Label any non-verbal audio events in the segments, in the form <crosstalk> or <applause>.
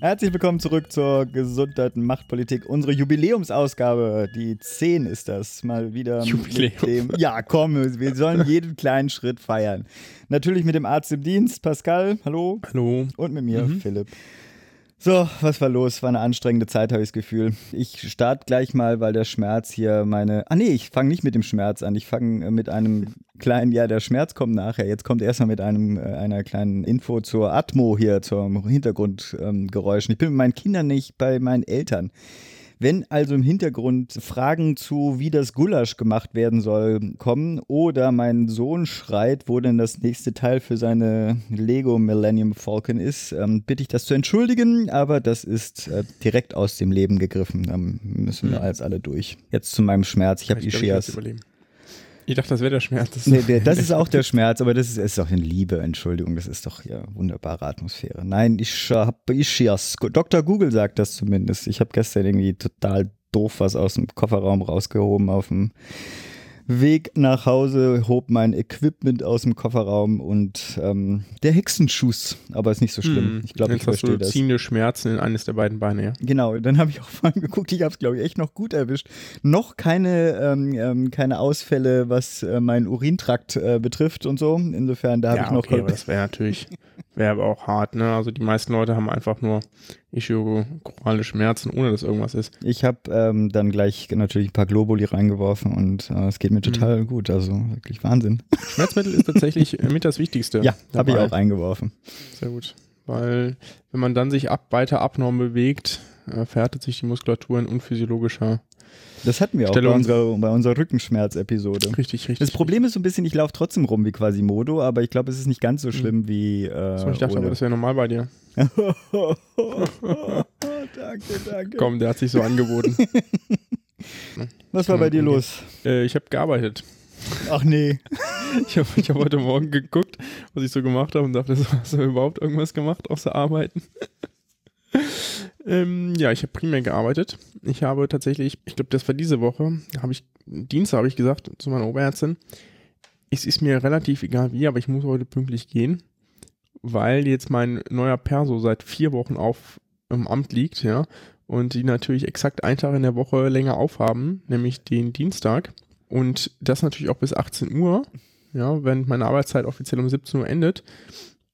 Herzlich willkommen zurück zur Gesundheit und Machtpolitik. Unsere Jubiläumsausgabe, die 10 ist das, mal wieder. Jubiläum. Dem, ja, komm, wir sollen jeden kleinen Schritt feiern. Natürlich mit dem Arzt im Dienst, Pascal, hallo. Hallo. Und mit mir, mhm. Philipp. So, was war los? War eine anstrengende Zeit, habe ich das Gefühl. Ich starte gleich mal, weil der Schmerz hier meine. Ah, nee, ich fange nicht mit dem Schmerz an. Ich fange mit einem <laughs> kleinen. Ja, der Schmerz kommt nachher. Jetzt kommt erstmal mit einem, äh, einer kleinen Info zur Atmo hier, zum Hintergrundgeräuschen. Ähm, ich bin mit meinen Kindern nicht bei meinen Eltern. Wenn also im Hintergrund Fragen zu, wie das Gulasch gemacht werden soll, kommen oder mein Sohn schreit, wo denn das nächste Teil für seine Lego Millennium Falcon ist, ähm, bitte ich das zu entschuldigen, aber das ist äh, direkt aus dem Leben gegriffen. Da müssen wir hm. jetzt alle durch. Jetzt zu meinem Schmerz. Ich habe die Scheers. Ich dachte, das wäre der Schmerz. Das, nee, der, das ist auch der <laughs> Schmerz, aber das ist, ist doch eine Liebe, Entschuldigung, das ist doch ja wunderbare Atmosphäre. Nein, ich habe ich schiers. Dr. Google sagt das zumindest. Ich habe gestern irgendwie total doof was aus dem Kofferraum rausgehoben auf dem Weg nach Hause, hob mein Equipment aus dem Kofferraum und ähm, der Hexenschuss, aber ist nicht so schlimm. Hm, ich glaube, ich verstehe das. ziehende Schmerzen in eines der beiden Beine, ja. Genau, dann habe ich auch vorhin geguckt, ich habe es, glaube ich, echt noch gut erwischt. Noch keine, ähm, ähm, keine Ausfälle, was äh, meinen Urintrakt äh, betrifft und so. Insofern, da habe ja, ich noch... Okay, aber das wäre natürlich, <laughs> wäre aber auch hart, ne? Also die meisten Leute haben einfach nur ischiochorale Schmerzen, ohne dass irgendwas ist. Ich habe ähm, dann gleich natürlich ein paar Globuli reingeworfen und äh, es geht mir total mhm. gut. Also wirklich Wahnsinn. <laughs> Schmerzmittel ist tatsächlich mit das Wichtigste. Ja, habe ich auch eingeworfen. Sehr gut. Weil wenn man dann sich ab, weiter abnorm bewegt, äh, verhärtet sich die Muskulatur in unphysiologischer das hatten wir auch bei unserer, bei unserer Rückenschmerz-Episode. Richtig, richtig. Das Problem ist so ein bisschen, ich laufe trotzdem rum wie Quasimodo, aber ich glaube, es ist nicht ganz so schlimm mhm. wie. Äh, so, ich dachte ohne. aber, das wäre normal bei dir. <laughs> danke, danke. Komm, der hat sich so angeboten. <laughs> Was war bei dir los? Äh, ich habe gearbeitet. Ach nee. <laughs> Ich habe hab heute Morgen geguckt, was ich so gemacht habe und dachte, hast du überhaupt irgendwas gemacht außer arbeiten? Ähm, ja, ich habe primär gearbeitet. Ich habe tatsächlich, ich glaube, das war diese Woche, habe ich, Dienstag habe ich gesagt zu meiner Oberärztin, es ist mir relativ egal wie, aber ich muss heute pünktlich gehen, weil jetzt mein neuer Perso seit vier Wochen auf im Amt liegt, ja, und die natürlich exakt einen Tag in der Woche länger aufhaben, nämlich den Dienstag. Und das natürlich auch bis 18 Uhr, ja, wenn meine Arbeitszeit offiziell um 17 Uhr endet.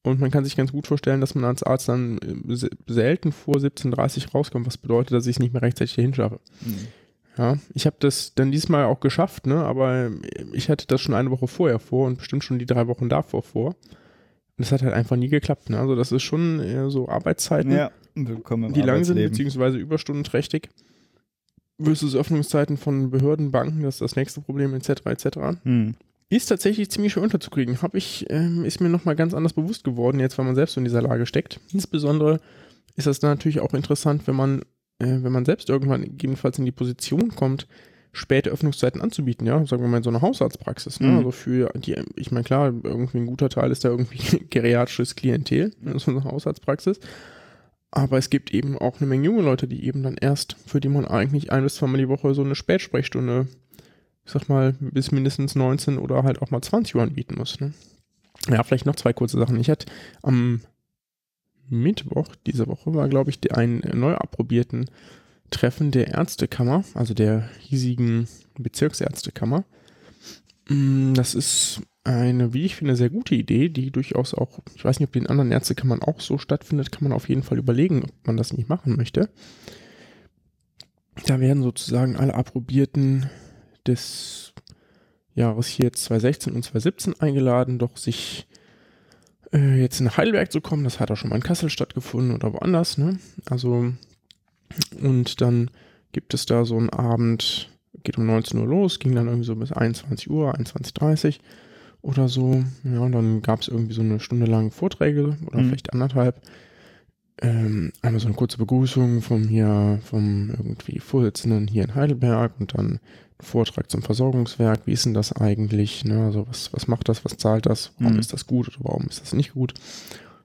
Und man kann sich ganz gut vorstellen, dass man als Arzt dann äh, selten vor 17.30 Uhr rauskommt, was bedeutet, dass ich es nicht mehr rechtzeitig dahin schaffe. Mhm. Ja, ich habe das dann diesmal auch geschafft, ne? aber ich hatte das schon eine Woche vorher vor und bestimmt schon die drei Wochen davor vor. Und das hat halt einfach nie geklappt. Ne? Also das ist schon eher so Arbeitszeiten, ja, die lang sind, beziehungsweise überstundenträchtig. Versus Öffnungszeiten von Behörden, Banken, das ist das nächste Problem, etc. etc. Mhm ist tatsächlich ziemlich schwer unterzukriegen. Hab ich, ähm, ist mir nochmal ganz anders bewusst geworden, jetzt, weil man selbst so in dieser Lage steckt. Insbesondere ist das dann natürlich auch interessant, wenn man, äh, wenn man selbst irgendwann gegebenenfalls in die Position kommt, späte Öffnungszeiten anzubieten, ja, sagen wir mal in so einer Hausarztpraxis, ne? Mhm. Also für die, ich meine, klar, irgendwie ein guter Teil ist da irgendwie <laughs> geriatrisches Klientel, in so einer Hausarztpraxis. Aber es gibt eben auch eine Menge junge Leute, die eben dann erst, für die man eigentlich ein bis zweimal die Woche so eine Spätsprechstunde ich sag mal, bis mindestens 19 oder halt auch mal 20 Uhr anbieten muss. Ne? Ja, vielleicht noch zwei kurze Sachen. Ich hatte am Mittwoch diese Woche war, glaube ich, ein neu approbierten Treffen der Ärztekammer, also der hiesigen Bezirksärztekammer. Mm, das ist eine, wie ich finde, sehr gute Idee, die durchaus auch, ich weiß nicht, ob die in anderen Ärztekammern auch so stattfindet, kann man auf jeden Fall überlegen, ob man das nicht machen möchte. Da werden sozusagen alle approbierten des Jahres hier jetzt 2016 und 2017 eingeladen, doch sich äh, jetzt in Heidelberg zu kommen. Das hat auch schon mal in Kassel stattgefunden oder woanders. Ne? Also, und dann gibt es da so einen Abend, geht um 19 Uhr los, ging dann irgendwie so bis 21 Uhr, 21.30 Uhr oder so. Ja, und dann gab es irgendwie so eine Stunde lang Vorträge oder mhm. vielleicht anderthalb ähm, einmal so eine kurze Begrüßung vom hier, vom irgendwie Vorsitzenden hier in Heidelberg und dann Vortrag zum Versorgungswerk, wie ist denn das eigentlich, ne? also was, was macht das, was zahlt das, warum Mhm. ist das gut oder warum ist das nicht gut.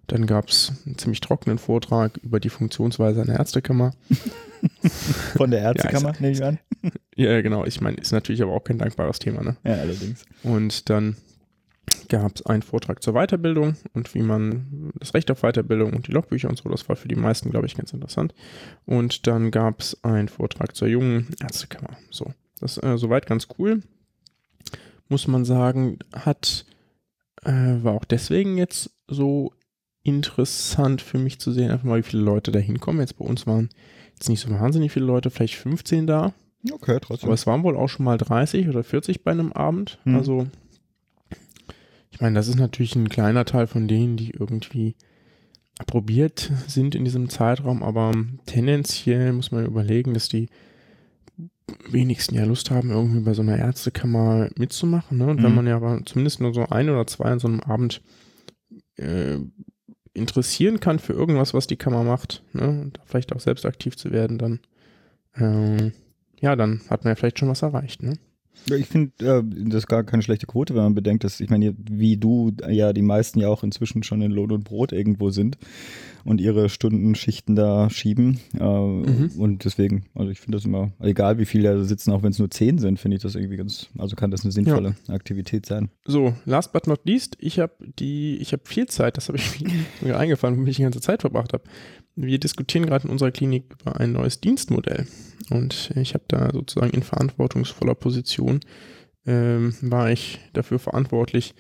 Dann gab es einen ziemlich trockenen Vortrag über die Funktionsweise einer Ärztekammer. <laughs> Von der Ärztekammer, nehme ich an. <laughs> Ja, genau, ich meine, ist natürlich aber auch kein dankbares Thema. Ne? Ja, allerdings. Und dann gab es einen Vortrag zur Weiterbildung und wie man das Recht auf Weiterbildung und die Logbücher und so, das war für die meisten, glaube ich, ganz interessant. Und dann gab es einen Vortrag zur jungen Ärztekammer. So, das ist äh, soweit ganz cool. Muss man sagen, hat, äh, war auch deswegen jetzt so interessant für mich zu sehen, einfach mal, wie viele Leute da hinkommen. Jetzt bei uns waren jetzt nicht so wahnsinnig viele Leute, vielleicht 15 da. Okay, trotzdem. Aber es waren wohl auch schon mal 30 oder 40 bei einem Abend. Hm. Also, ich meine, das ist natürlich ein kleiner Teil von denen, die irgendwie approbiert sind in diesem Zeitraum, aber tendenziell muss man überlegen, dass die wenigsten ja Lust haben, irgendwie bei so einer Ärztekammer mitzumachen. Ne? Und wenn Mhm. man ja aber zumindest nur so ein oder zwei an so einem Abend äh, interessieren kann für irgendwas, was die Kammer macht, ne? und da vielleicht auch selbst aktiv zu werden, dann ähm, ja, dann hat man ja vielleicht schon was erreicht. Ne? Ich finde, äh, das ist gar keine schlechte Quote, wenn man bedenkt, dass, ich meine, wie du, ja, die meisten ja auch inzwischen schon in Lohn und Brot irgendwo sind und ihre Stundenschichten da schieben. Äh, Und deswegen, also ich finde das immer, egal wie viele da sitzen, auch wenn es nur zehn sind, finde ich das irgendwie ganz, also kann das eine sinnvolle Aktivität sein. So, last but not least, ich habe die, ich habe viel Zeit, das habe ich <laughs> mir eingefallen, womit ich die ganze Zeit verbracht habe. Wir diskutieren gerade in unserer Klinik über ein neues Dienstmodell. Und ich habe da sozusagen in verantwortungsvoller Position, ähm, war ich dafür verantwortlich,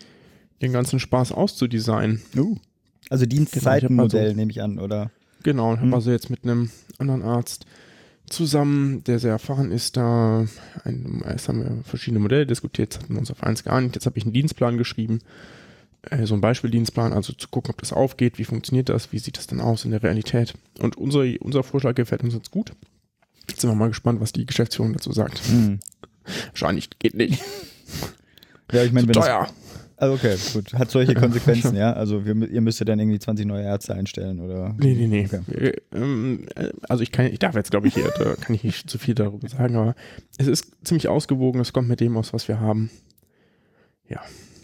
den ganzen Spaß auszudesignen. Uh. Also Dienstzeitenmodell nehme ich an, oder? Genau, und habe Hm. also jetzt mit einem anderen Arzt zusammen, der sehr erfahren ist, da ein, erst haben wir verschiedene Modelle diskutiert, jetzt hatten wir uns auf eins geeinigt, jetzt habe ich einen Dienstplan geschrieben, äh, so einen Beispieldienstplan, also zu gucken, ob das aufgeht, wie funktioniert das, wie sieht das dann aus in der Realität. Und unser, unser Vorschlag gefällt uns jetzt gut. Jetzt sind wir mal gespannt, was die Geschäftsführung dazu sagt. Hm. Wahrscheinlich geht nicht. Ja, ich meine, wenn das. Also okay, gut, hat solche <laughs> Konsequenzen, ja? Also wir, ihr müsst ja dann irgendwie 20 neue Ärzte einstellen, oder? Nee, nee, nee. Okay. Äh, ähm, äh, Also ich kann, ich darf jetzt, glaube ich, hier, da kann ich nicht zu viel darüber sagen, aber es ist ziemlich ausgewogen, es kommt mit dem aus, was wir haben.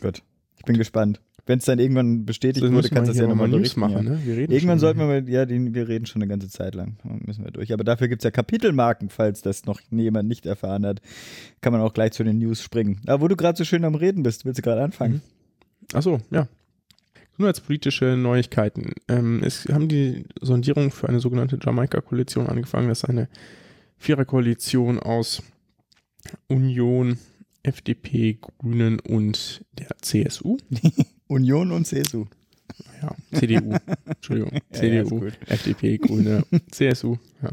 Gut. Ich bin gespannt. Wenn es dann irgendwann bestätigt Dann wurde, kannst du das ja nochmal mal News berichten. machen, ja. ne? Wir reden Irgendwann sollten wir mal, ja, den, wir reden schon eine ganze Zeit lang. Müssen wir durch. Aber dafür gibt es ja Kapitelmarken, falls das noch jemand nicht erfahren hat. Kann man auch gleich zu den News springen. Aber wo du gerade so schön am Reden bist, willst du gerade anfangen? Achso, ja. Gesundheitspolitische Neuigkeiten. Ähm, es haben die Sondierungen für eine sogenannte Jamaika-Koalition angefangen. Das ist eine Viererkoalition aus Union, FDP, Grünen und der CSU. <laughs> Union und CSU. Ja, CDU. Entschuldigung. <laughs> Ja, ja, CDU, gut. FDP, Grüne, CSU. Ja.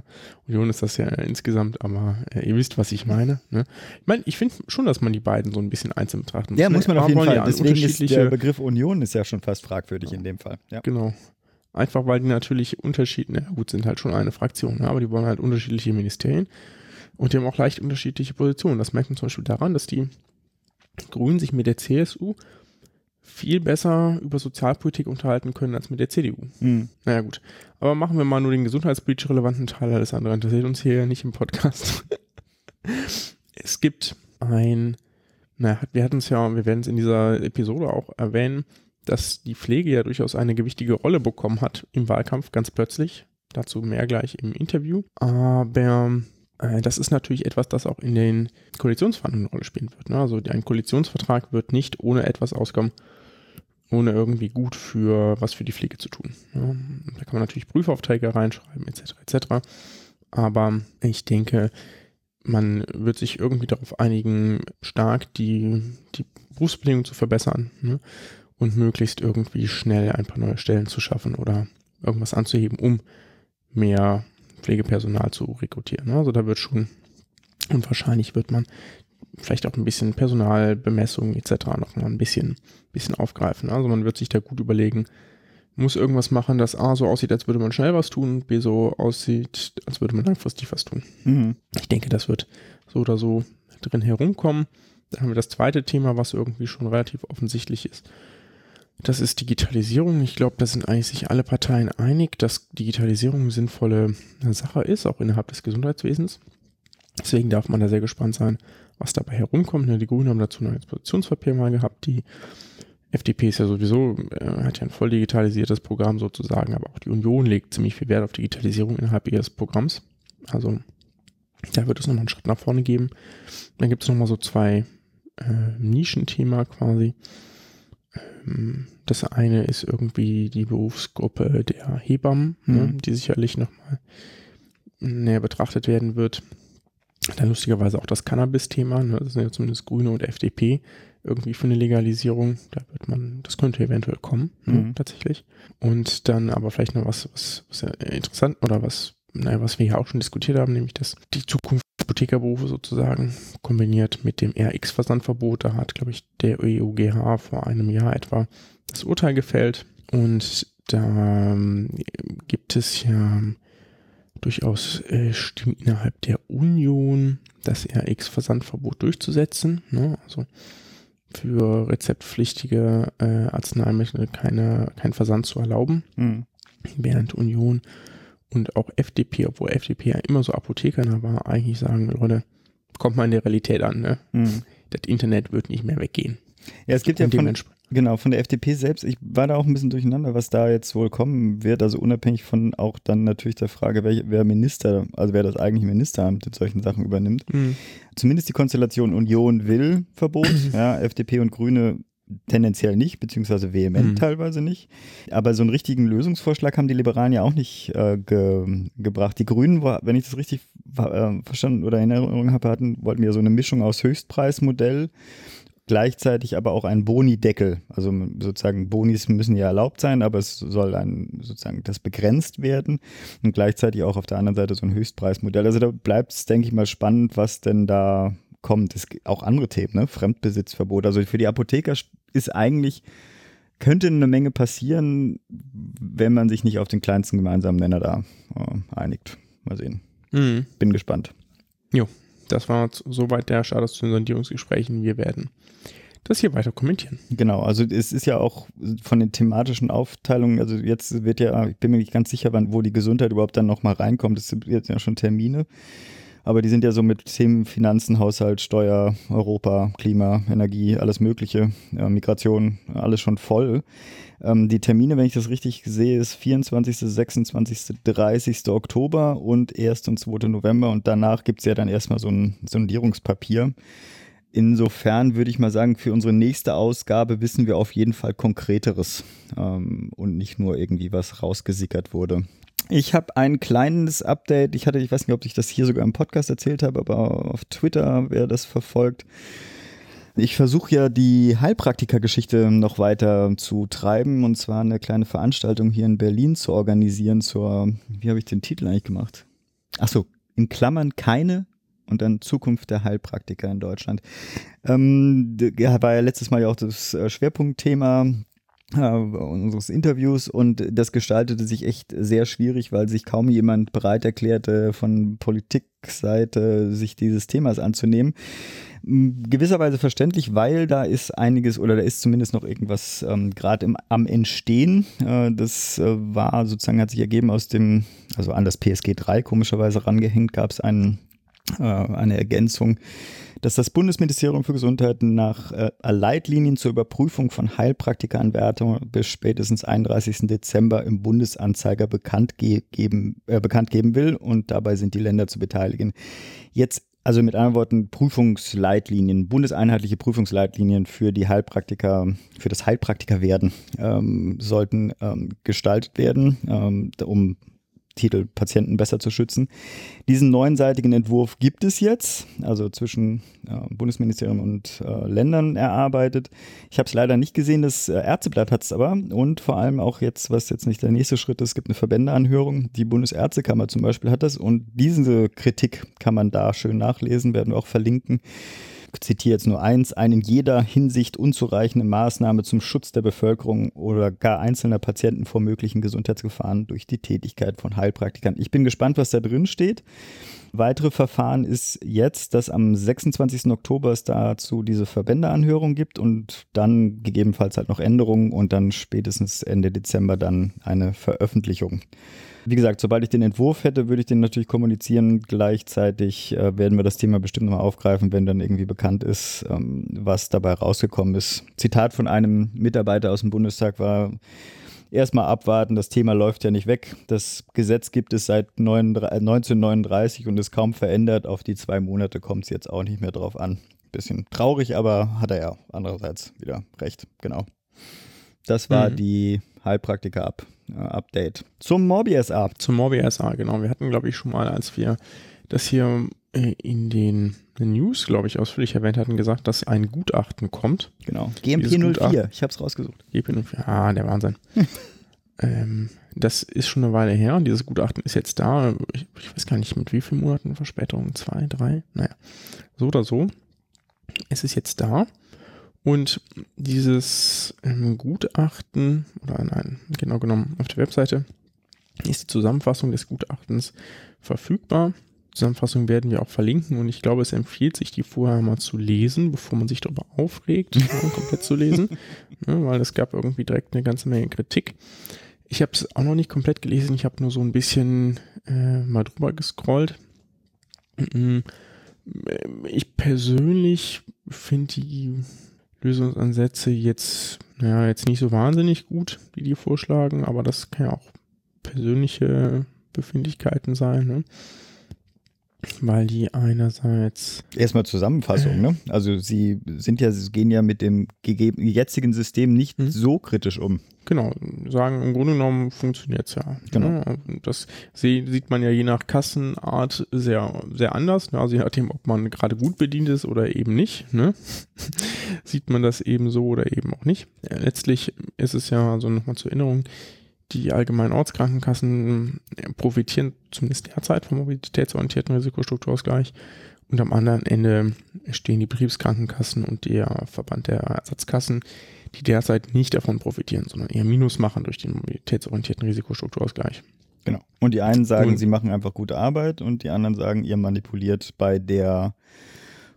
Union ist das ja insgesamt, aber äh, ihr wisst, was ich meine. Ne? Ich meine, ich finde schon, dass man die beiden so ein bisschen einzeln betrachten Ja, ne? muss man auf Aber jeden Fall. ja Deswegen ist der unterschiedliche- Begriff Union ist ja schon fast fragwürdig in dem Fall. Ja. Genau. Einfach weil die natürlich unterschiedliche, gut, sind halt schon eine Fraktion, ne, aber die wollen halt unterschiedliche Ministerien und die haben auch leicht unterschiedliche Positionen. Das merkt man zum Beispiel daran, dass die Grünen sich mit der CSU viel besser über Sozialpolitik unterhalten können als mit der CDU. Hm. Naja, gut. Aber machen wir mal nur den gesundheitspolitisch relevanten Teil. Alles andere interessiert uns hier ja nicht im Podcast. <laughs> es gibt ein, naja, wir hatten es ja, wir werden es in dieser Episode auch erwähnen, dass die Pflege ja durchaus eine gewichtige Rolle bekommen hat im Wahlkampf, ganz plötzlich. Dazu mehr gleich im Interview. Aber äh, das ist natürlich etwas, das auch in den Koalitionsverhandlungen eine Rolle spielen wird. Ne? Also ein Koalitionsvertrag wird nicht ohne etwas auskommen, ohne irgendwie gut für was für die Pflege zu tun. Ja, da kann man natürlich Prüfaufträge reinschreiben, etc. etc. Aber ich denke, man wird sich irgendwie darauf einigen, stark die, die Berufsbedingungen zu verbessern ne? und möglichst irgendwie schnell ein paar neue Stellen zu schaffen oder irgendwas anzuheben, um mehr Pflegepersonal zu rekrutieren. Also da wird schon, und wahrscheinlich wird man vielleicht auch ein bisschen Personalbemessung etc. nochmal ein bisschen, bisschen aufgreifen. Also man wird sich da gut überlegen, muss irgendwas machen, das A so aussieht, als würde man schnell was tun, B so aussieht, als würde man langfristig was tun. Mhm. Ich denke, das wird so oder so drin herumkommen. Dann haben wir das zweite Thema, was irgendwie schon relativ offensichtlich ist. Das ist Digitalisierung. Ich glaube, da sind eigentlich sich alle Parteien einig, dass Digitalisierung eine sinnvolle Sache ist, auch innerhalb des Gesundheitswesens. Deswegen darf man da sehr gespannt sein, was dabei herumkommt. Ne? Die Grünen haben dazu ein Expositionspapier mal gehabt. Die FDP ist ja sowieso, äh, hat ja ein voll digitalisiertes Programm sozusagen, aber auch die Union legt ziemlich viel Wert auf Digitalisierung innerhalb ihres Programms. Also da wird es nochmal einen Schritt nach vorne geben. Dann gibt es nochmal so zwei äh, Nischenthema quasi. Ähm, das eine ist irgendwie die Berufsgruppe der Hebammen, ne, mhm. ne, die sicherlich nochmal näher betrachtet werden wird. Dann lustigerweise auch das Cannabis-Thema, ne, das sind ja zumindest Grüne und FDP irgendwie für eine Legalisierung. Da wird man, das könnte eventuell kommen, ne, mhm. tatsächlich. Und dann aber vielleicht noch was, was, was interessant oder was, naja, was wir ja auch schon diskutiert haben, nämlich dass die Zukunft Apothekerberufe sozusagen kombiniert mit dem RX-Versandverbot. Da hat, glaube ich, der EUGH vor einem Jahr etwa das Urteil gefällt. Und da ähm, gibt es ja durchaus äh, Stimmen innerhalb der Union, das RX-Versandverbot durchzusetzen. Ne? Also für rezeptpflichtige äh, Arzneimittel keine, keinen Versand zu erlauben. Mhm. Während Union und auch FDP, obwohl FDP ja immer so Apotheker war, eigentlich sagen, Leute, kommt mal in der Realität an, ne? Mhm. Das Internet wird nicht mehr weggehen. Ja, es gibt ja von, genau, von der FDP selbst, ich war da auch ein bisschen durcheinander, was da jetzt wohl kommen wird, also unabhängig von auch dann natürlich der Frage, wer, wer Minister, also wer das eigentliche Ministeramt in solchen Sachen übernimmt. Mhm. Zumindest die Konstellation Union will Verbot, <clears throat> ja, FDP und Grüne tendenziell nicht, beziehungsweise vehement mhm. teilweise nicht. Aber so einen richtigen Lösungsvorschlag haben die Liberalen ja auch nicht äh, ge gebracht. Die Grünen, wenn ich das richtig äh, verstanden oder in Erinnerung habe, hatten, wollten ja so eine Mischung aus Höchstpreismodell, gleichzeitig aber auch ein Boni-Deckel. Also sozusagen Bonis müssen ja erlaubt sein, aber es soll ein sozusagen das begrenzt werden und gleichzeitig auch auf der anderen Seite so ein Höchstpreismodell. Also da bleibt es, denke ich mal, spannend, was denn da kommt. Es gibt auch andere Themen, ne? Fremdbesitzverbot. Also für die Apotheker ist eigentlich, könnte eine Menge passieren, wenn man sich nicht auf den kleinsten gemeinsamen Nenner da äh, einigt. Mal sehen. Mhm. Bin gespannt. Jo, das war soweit der Status zu den Sondierungsgesprächen. Wir werden das hier weiter kommentieren. Genau, also es ist ja auch von den thematischen Aufteilungen, also jetzt wird ja, ich bin mir nicht ganz sicher, wann, wo die Gesundheit überhaupt dann nochmal reinkommt. Es sind jetzt ja schon Termine aber die sind ja so mit Themen Finanzen, Haushalt, Steuer, Europa, Klima, Energie, alles Mögliche, äh, Migration, alles schon voll. Ähm, die Termine, wenn ich das richtig sehe, ist 24., 26., 30. Oktober und 1. und 2. November und danach gibt es ja dann erstmal so ein Sondierungspapier. Insofern würde ich mal sagen, für unsere nächste Ausgabe wissen wir auf jeden Fall Konkreteres ähm, und nicht nur irgendwie was rausgesickert wurde. Ich habe ein kleines Update. Ich hatte, ich weiß nicht, ob ich das hier sogar im Podcast erzählt habe, aber auf Twitter, wer das verfolgt. Ich versuche ja die Heilpraktiker-Geschichte noch weiter zu treiben und zwar eine kleine Veranstaltung hier in Berlin zu organisieren zur, wie habe ich den Titel eigentlich gemacht? Achso, in Klammern keine und dann Zukunft der Heilpraktiker in Deutschland. Ähm, war ja letztes Mal ja auch das äh, Schwerpunktthema äh, unseres Interviews und das gestaltete sich echt sehr schwierig, weil sich kaum jemand bereit erklärte, von Politikseite sich dieses Themas anzunehmen. Gewisserweise verständlich, weil da ist einiges oder da ist zumindest noch irgendwas ähm, gerade am Entstehen. Äh, das äh, war sozusagen, hat sich ergeben aus dem, also an das PSG 3 komischerweise rangehängt, gab es einen, eine Ergänzung dass das Bundesministerium für Gesundheit nach äh, Leitlinien zur Überprüfung von Heilpraktikeranwärtungen bis spätestens 31. Dezember im Bundesanzeiger bekannt, ge geben, äh, bekannt geben will und dabei sind die Länder zu beteiligen. Jetzt also mit anderen Worten, Prüfungsleitlinien, bundeseinheitliche Prüfungsleitlinien für die Heilpraktiker, für das Heilpraktikerwerden ähm, sollten ähm, gestaltet werden, ähm, um Titel Patienten besser zu schützen. Diesen neunseitigen Entwurf gibt es jetzt, also zwischen äh, Bundesministerium und äh, Ländern erarbeitet. Ich habe es leider nicht gesehen, das äh, Ärzteblatt hat es aber und vor allem auch jetzt, was jetzt nicht der nächste Schritt ist, gibt eine Verbändeanhörung. Die Bundesärztekammer zum Beispiel hat das und diese Kritik kann man da schön nachlesen, werden wir auch verlinken zitiere jetzt nur eins, eine in jeder Hinsicht unzureichende Maßnahme zum Schutz der Bevölkerung oder gar einzelner Patienten vor möglichen Gesundheitsgefahren durch die Tätigkeit von Heilpraktikern. Ich bin gespannt, was da drin steht. Weitere Verfahren ist jetzt, dass am 26. Oktober es dazu diese Verbändeanhörung gibt und dann gegebenenfalls halt noch Änderungen und dann spätestens Ende Dezember dann eine Veröffentlichung. Wie gesagt, sobald ich den Entwurf hätte, würde ich den natürlich kommunizieren. Gleichzeitig äh, werden wir das Thema bestimmt nochmal aufgreifen, wenn dann irgendwie bekannt ist, ähm, was dabei rausgekommen ist. Zitat von einem Mitarbeiter aus dem Bundestag war, erstmal abwarten, das Thema läuft ja nicht weg. Das Gesetz gibt es seit 1939 und ist kaum verändert. Auf die zwei Monate kommt es jetzt auch nicht mehr drauf an. Bisschen traurig, aber hat er ja andererseits wieder recht, genau. Das war mhm. die Heilpraktiker ab. Update. Zum Morbi SA. Zum Morbi SA, genau. Wir hatten, glaube ich, schon mal, als wir das hier äh, in den News, glaube ich, ausführlich erwähnt hatten, gesagt, dass ein Gutachten kommt. Genau. GMP04, ich habe es rausgesucht. GMP04, ah, der Wahnsinn. <laughs> ähm, das ist schon eine Weile her und dieses Gutachten ist jetzt da. Ich, ich, weiß gar nicht, mit wie vielen Monaten Verspätung? Zwei, drei? Naja, so oder so. Es ist jetzt da. Und dieses ähm, Gutachten, oder nein, genau genommen auf der Webseite, ist die Zusammenfassung des Gutachtens verfügbar. Die Zusammenfassung werden wir auch verlinken und ich glaube, es empfiehlt sich, die vorher mal zu lesen, bevor man sich darüber aufregt, <laughs> komplett zu lesen, ja, weil es gab irgendwie direkt eine ganze Menge Kritik. Ich habe es auch noch nicht komplett gelesen, ich habe nur so ein bisschen äh, mal drüber gescrollt. Ich persönlich finde die Lösungsansätze jetzt, naja, jetzt nicht so wahnsinnig gut, die die vorschlagen, aber das kann ja auch persönliche Befindlichkeiten sein, ne? Weil die einerseits. Erstmal Zusammenfassung, ne? Also sie sind ja, sie gehen ja mit dem jetzigen System nicht hm. so kritisch um. Genau, sagen im Grunde genommen funktioniert es ja. Genau. Ne? Das sieht man ja je nach Kassenart sehr, sehr anders. Ne? Also je nachdem, ob man gerade gut bedient ist oder eben nicht, ne? <laughs> sieht man das eben so oder eben auch nicht. Letztlich ist es ja, also nochmal zur Erinnerung, die allgemeinen Ortskrankenkassen profitieren zumindest derzeit vom mobilitätsorientierten Risikostrukturausgleich. Und am anderen Ende stehen die Betriebskrankenkassen und der Verband der Ersatzkassen, die derzeit nicht davon profitieren, sondern eher Minus machen durch den mobilitätsorientierten Risikostrukturausgleich. Genau. Und die einen sagen, und, sie machen einfach gute Arbeit und die anderen sagen, ihr manipuliert bei der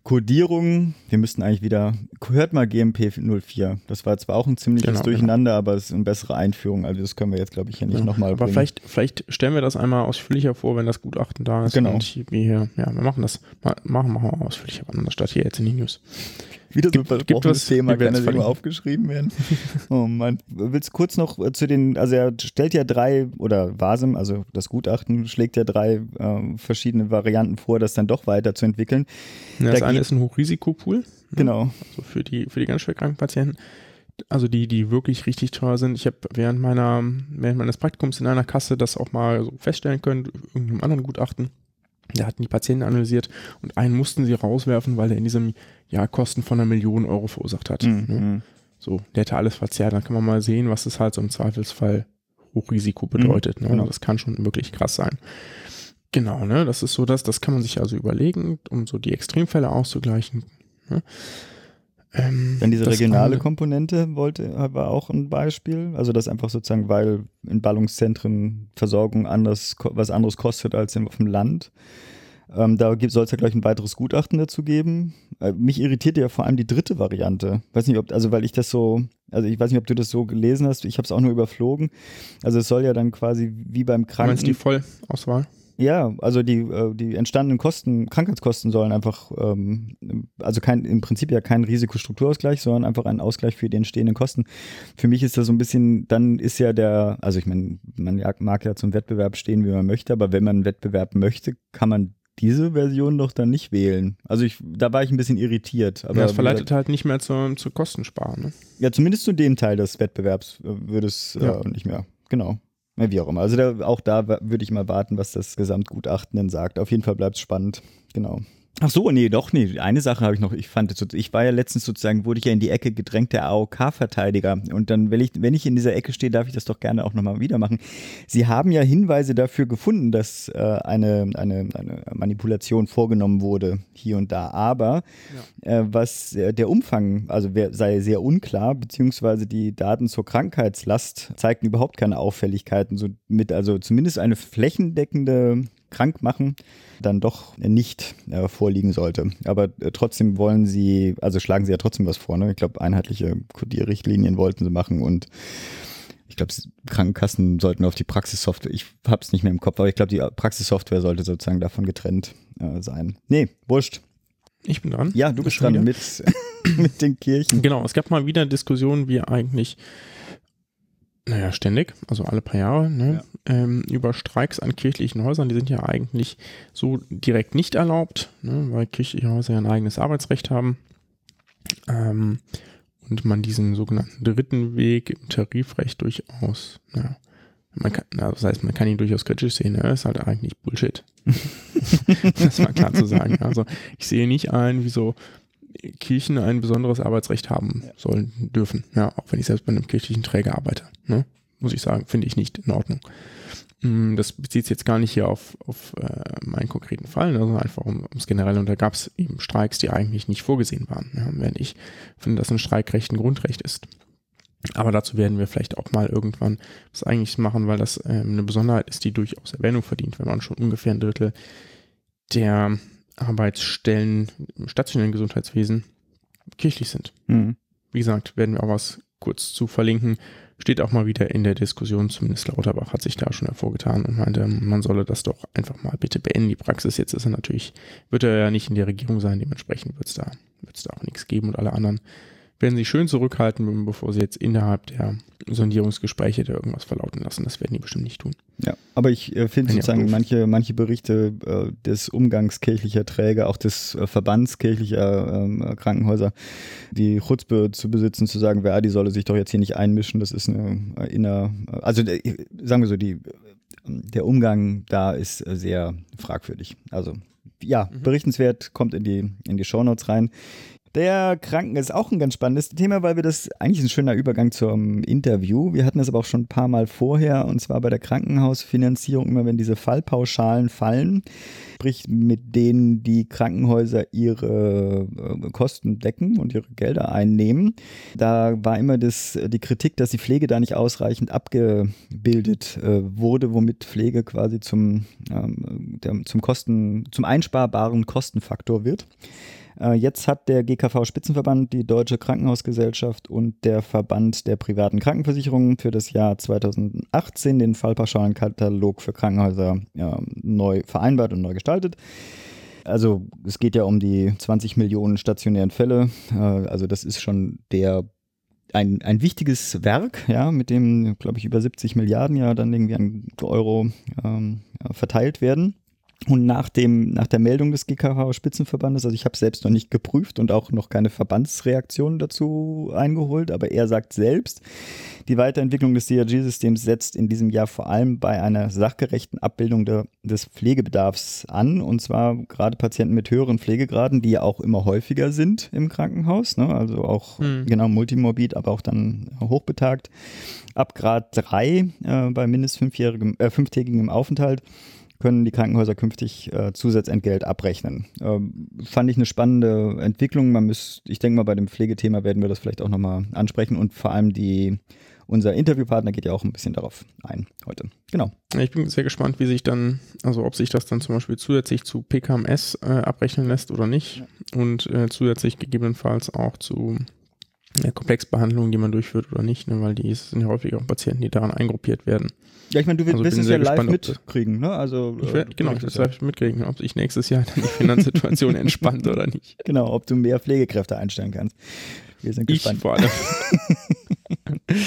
Codierung, wir müssten eigentlich wieder, hört mal GMP 04. Das war zwar auch ein ziemliches genau, genau. Durcheinander, genau. aber es ist eine bessere Einführung. Also das können wir jetzt, glaube ich, hier nicht ja. nochmal Aber vielleicht, vielleicht stellen wir das einmal ausführlicher vor, wenn das Gutachten da ist. Genau. Und wir hier, ja, wir machen das, machen, machen wir ausführlicher, statt hier jetzt in die News. Wieder so ein versprochenes Thema, kann das aufgeschrieben werden. oh Mann. Willst du kurz noch äh, zu den, also er stellt ja drei, oder Vasem, also das Gutachten schlägt ja drei äh, verschiedene Varianten vor, das dann doch weiterzuentwickeln. Ja, das da eine ist ein Hochrisikopool. Ne? Genau. Also für die, für die ganz schwer kranken Patienten. Also die, die wirklich richtig teuer sind. Ich habe während meiner, während meines Praktikums in einer Kasse das auch mal so feststellen können, irgendeinem anderen Gutachten. Da hatten die Patienten analysiert und einen mussten sie rauswerfen, weil er in diesem Jahr Kosten von einer Million Euro verursacht hat. Mhm. Ne? So, der hätte alles verzerrt. Dann kann man mal sehen, was es halt so im Zweifelsfall Hochrisiko bedeutet. Mhm, ne? genau. Das kann schon wirklich krass sein. Genau, ne? Das ist so, dass das kann man sich also überlegen, um so die Extremfälle auszugleichen. Ne? Ähm, Dann diese regionale Komponente wollte, war auch ein Beispiel. Also das einfach sozusagen, weil in Ballungszentren Versorgung anders, was anderes kostet als auf dem Land. Ähm, da soll es ja gleich ein weiteres Gutachten dazu geben. Äh, mich irritiert ja vor allem die dritte Variante. Weiß nicht, ob, also weil ich das so, also ich weiß nicht, ob du das so gelesen hast, ich habe es auch nur überflogen. Also es soll ja dann quasi wie beim Kranken. Du meinst die Vollauswahl? Ja, also die, äh, die entstandenen Kosten, Krankheitskosten sollen einfach, ähm, also kein, im Prinzip ja kein Risikostrukturausgleich, sondern einfach ein Ausgleich für die entstehenden Kosten. Für mich ist das so ein bisschen, dann ist ja der, also ich meine, man mag ja zum Wettbewerb stehen, wie man möchte, aber wenn man einen Wettbewerb möchte, kann man diese Version doch dann nicht wählen. Also ich, da war ich ein bisschen irritiert. Aber ja, das verleitet halt nicht mehr zu, zu Kostensparen. Ne? Ja, zumindest zu dem Teil des Wettbewerbs äh, würde es äh, ja. äh, nicht mehr. Genau. Wie auch immer. Also da, auch da würde ich mal warten, was das Gesamtgutachten denn sagt. Auf jeden Fall bleibt es spannend. Genau. Ach so, nee, doch, nee. Eine Sache habe ich noch. Ich fand, ich war ja letztens sozusagen, wurde ich ja in die Ecke gedrängt, der AOK-Verteidiger. Und dann, wenn ich, wenn ich in dieser Ecke stehe, darf ich das doch gerne auch nochmal wieder machen. Sie haben ja Hinweise dafür gefunden, dass äh, eine, eine, eine Manipulation vorgenommen wurde, hier und da. Aber ja. äh, was äh, der Umfang, also wär, sei sehr unklar, beziehungsweise die Daten zur Krankheitslast zeigten überhaupt keine Auffälligkeiten. So mit, also zumindest eine flächendeckende krank machen, dann doch nicht äh, vorliegen sollte. Aber äh, trotzdem wollen sie, also schlagen sie ja trotzdem was vor. Ne? Ich glaube, einheitliche Kodierrichtlinien wollten sie machen und ich glaube, Krankenkassen sollten auf die Praxissoftware, ich habe es nicht mehr im Kopf, aber ich glaube, die Praxissoftware sollte sozusagen davon getrennt äh, sein. Nee, wurscht. Ich bin dran. Ja, du bist dran mit, <laughs> mit den Kirchen. Genau, es gab mal wieder Diskussionen, wie eigentlich, naja, ständig, also alle paar Jahre, ne, ja. ähm, über Streiks an kirchlichen Häusern. Die sind ja eigentlich so direkt nicht erlaubt, ne, weil kirchliche Häuser ja ein eigenes Arbeitsrecht haben. Ähm, und man diesen sogenannten dritten Weg im Tarifrecht durchaus, ja, man kann, also das heißt, man kann ihn durchaus kritisch sehen, er ist halt eigentlich Bullshit. <laughs> das war klar zu sagen. Also ich sehe nicht ein, wieso Kirchen ein besonderes Arbeitsrecht haben sollen, dürfen. Ja, auch wenn ich selbst bei einem kirchlichen Träger arbeite. Ne? Muss ich sagen, finde ich nicht in Ordnung. Mm, das bezieht sich jetzt gar nicht hier auf, auf äh, meinen konkreten Fall, ne, sondern einfach um, ums Generelle. Und da gab es eben Streiks, die eigentlich nicht vorgesehen waren. Ja, während ich finde, dass ein Streikrecht ein Grundrecht ist. Aber dazu werden wir vielleicht auch mal irgendwann was eigentlich machen, weil das ähm, eine Besonderheit ist, die durchaus Erwähnung verdient, wenn man schon ungefähr ein Drittel der Arbeitsstellen im stationären Gesundheitswesen kirchlich sind. Mhm. Wie gesagt, werden wir auch was kurz zu verlinken. Steht auch mal wieder in der Diskussion, zumindest Lauterbach hat sich da schon hervorgetan und meinte, man solle das doch einfach mal bitte beenden. Die Praxis jetzt ist er natürlich, wird er ja nicht in der Regierung sein, dementsprechend wird es da, wird's da auch nichts geben und alle anderen werden sie schön zurückhalten, bevor sie jetzt innerhalb der Sondierungsgespräche da irgendwas verlauten lassen. Das werden die bestimmt nicht tun. Ja, aber ich äh, finde sozusagen manche, manche Berichte äh, des Umgangs kirchlicher Träger, auch des äh, Verbands kirchlicher ähm, Krankenhäuser, die Chutzpe zu besitzen, zu sagen, wer die solle sich doch jetzt hier nicht einmischen, das ist eine äh, inner, also äh, sagen wir so, die, der Umgang da ist äh, sehr fragwürdig. Also ja, mhm. berichtenswert, kommt in die, in die Shownotes rein. Der Kranken ist auch ein ganz spannendes Thema, weil wir das eigentlich ein schöner Übergang zum Interview. Wir hatten das aber auch schon ein paar Mal vorher und zwar bei der Krankenhausfinanzierung, immer wenn diese Fallpauschalen fallen, sprich mit denen die Krankenhäuser ihre äh, Kosten decken und ihre Gelder einnehmen. Da war immer das, die Kritik, dass die Pflege da nicht ausreichend abgebildet äh, wurde, womit Pflege quasi zum, ähm, zum Kosten, zum einsparbaren Kostenfaktor wird. Äh, jetzt hat der GKV Spitzenverband, die Deutsche Krankenhausgesellschaft und der Verband der privaten Krankenversicherungen für das Jahr 2018 den Fallpauschalenkatalog für Krankenhäuser ja, neu vereinbart und neu gestaltet. Also es geht ja um die 20 Millionen stationären Fälle. Äh, also das ist schon der ein, ein wichtiges Werk, ja, mit dem, glaube ich, über 70 Milliarden ja dann irgendwie an Euro ähm, verteilt werden. Und nach, dem, nach der Meldung des GKV-Spitzenverbandes, also ich habe selbst noch nicht geprüft und auch noch keine Verbandsreaktion dazu eingeholt, aber er sagt selbst, die Weiterentwicklung des DRG-Systems setzt in diesem Jahr vor allem bei einer sachgerechten Abbildung der, des Pflegebedarfs an, und zwar gerade Patienten mit höheren Pflegegraden, die ja auch immer häufiger sind im Krankenhaus, ne? also auch mhm. genau multimorbid, aber auch dann hochbetagt. Ab Grad 3 äh, bei mindestens fünfjährigem, äh, fünftägigem Aufenthalt können die Krankenhäuser künftig äh, Zusatzentgelt abrechnen. Ähm, fand ich eine spannende Entwicklung. Man müsst, ich denke mal, bei dem Pflegethema werden wir das vielleicht auch nochmal ansprechen und vor allem die, unser Interviewpartner geht ja auch ein bisschen darauf ein heute. Genau. Ich bin sehr gespannt, wie sich dann, also ob sich das dann zum Beispiel zusätzlich zu PKMS äh, abrechnen lässt oder nicht ja. und äh, zusätzlich gegebenenfalls auch zu ja, Komplexbehandlungen, die man durchführt oder nicht, ne, weil die sind ja häufig auch Patienten, die daran eingruppiert werden. Ja, ich meine, du also wirst es ja live gespannt, mitkriegen, ne? Also, ich werd, äh, genau, ich werde es live mitkriegen, ob sich nächstes Jahr dann die Finanzsituation <laughs> entspannt oder nicht. Genau, ob du mehr Pflegekräfte einstellen kannst. Wir sind gespannt. Ich vor allem. <laughs>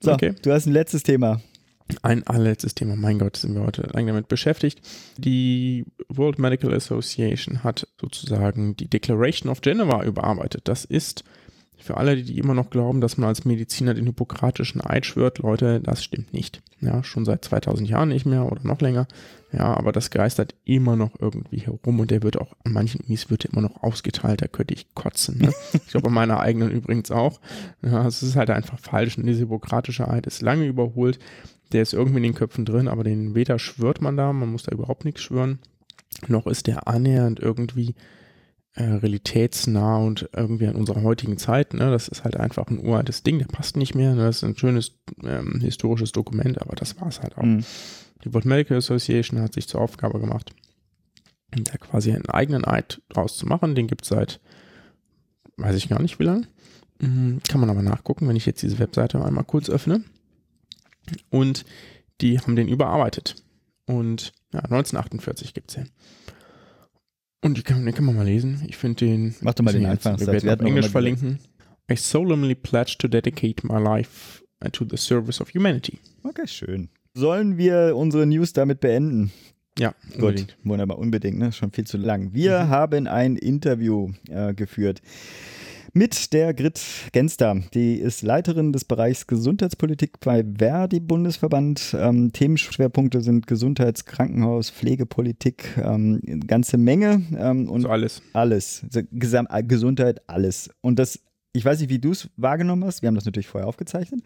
so, okay. du hast ein letztes Thema. Ein allerletztes Thema, mein Gott, sind wir heute lange damit beschäftigt. Die World Medical Association hat sozusagen die Declaration of Geneva überarbeitet. Das ist für alle, die immer noch glauben, dass man als Mediziner den hippokratischen Eid schwört, Leute, das stimmt nicht. Ja, schon seit 2000 Jahren nicht mehr oder noch länger. Ja, aber das geistert immer noch irgendwie herum und der wird auch an manchen Unis wird immer noch ausgeteilt, da könnte ich kotzen. Ne? Ich glaube, an meiner <laughs> eigenen übrigens auch. Ja, es ist halt einfach falsch und dieser hippokratische Eid ist lange überholt. Der ist irgendwie in den Köpfen drin, aber den weder schwört man da, man muss da überhaupt nichts schwören, noch ist der annähernd irgendwie äh, realitätsnah und irgendwie an unserer heutigen Zeit. Ne? Das ist halt einfach ein uraltes Ding, der passt nicht mehr. Ne? Das ist ein schönes ähm, historisches Dokument, aber das war es halt auch. Mhm. Die World Medical Association hat sich zur Aufgabe gemacht, da quasi einen eigenen Eid draus zu machen. Den gibt es seit, weiß ich gar nicht wie lange. Mhm, kann man aber nachgucken, wenn ich jetzt diese Webseite einmal kurz öffne. Und die haben den überarbeitet. Und ja, 1948 gibt es den. Und die kann, den kann man mal lesen. Ich finde den. Mach doch mal den einfach. Wir werden auf Englisch verlinken. I solemnly pledge to dedicate my life to the service of humanity. Okay, schön. Sollen wir unsere News damit beenden? Ja, unbedingt. Gut, wunderbar, unbedingt, ne? Schon viel zu lang. Wir mhm. haben ein Interview äh, geführt mit der Grit Genster. Die ist Leiterin des Bereichs Gesundheitspolitik bei Verdi Bundesverband. Ähm, Themenschwerpunkte sind Gesundheits-, Krankenhaus-, Pflegepolitik, ähm, ganze Menge. Ähm, und so alles. Alles. Gesam äh, Gesundheit, alles. Und das, ich weiß nicht, wie du es wahrgenommen hast. Wir haben das natürlich vorher aufgezeichnet.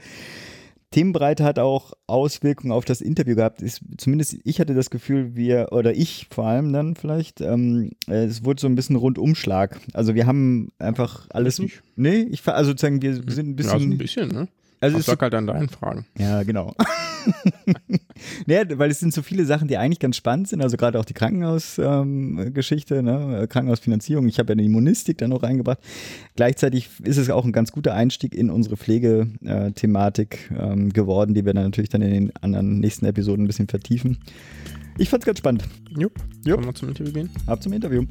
Themenbreite hat auch Auswirkungen auf das Interview gehabt. Ist, zumindest ich hatte das Gefühl, wir, oder ich vor allem dann vielleicht, ähm, es wurde so ein bisschen Rundumschlag. Also wir haben einfach alles. Nicht. Nee, ich also sozusagen, wir sind ein bisschen. Ja, ein bisschen, ne? Also ich sag halt an deinen Fragen. Ja, genau. <laughs> ja, weil es sind so viele Sachen, die eigentlich ganz spannend sind. Also gerade auch die Krankenhausgeschichte, ähm, ne? Krankenhausfinanzierung. Ich habe ja die Immunistik da noch reingebracht. Gleichzeitig ist es auch ein ganz guter Einstieg in unsere Pflegethematik ähm, geworden, die wir dann natürlich dann in den anderen nächsten Episoden ein bisschen vertiefen. Ich fand es ganz spannend. Jupp. Jupp. Wollen wir zum Interview gehen? Ab zum Interview.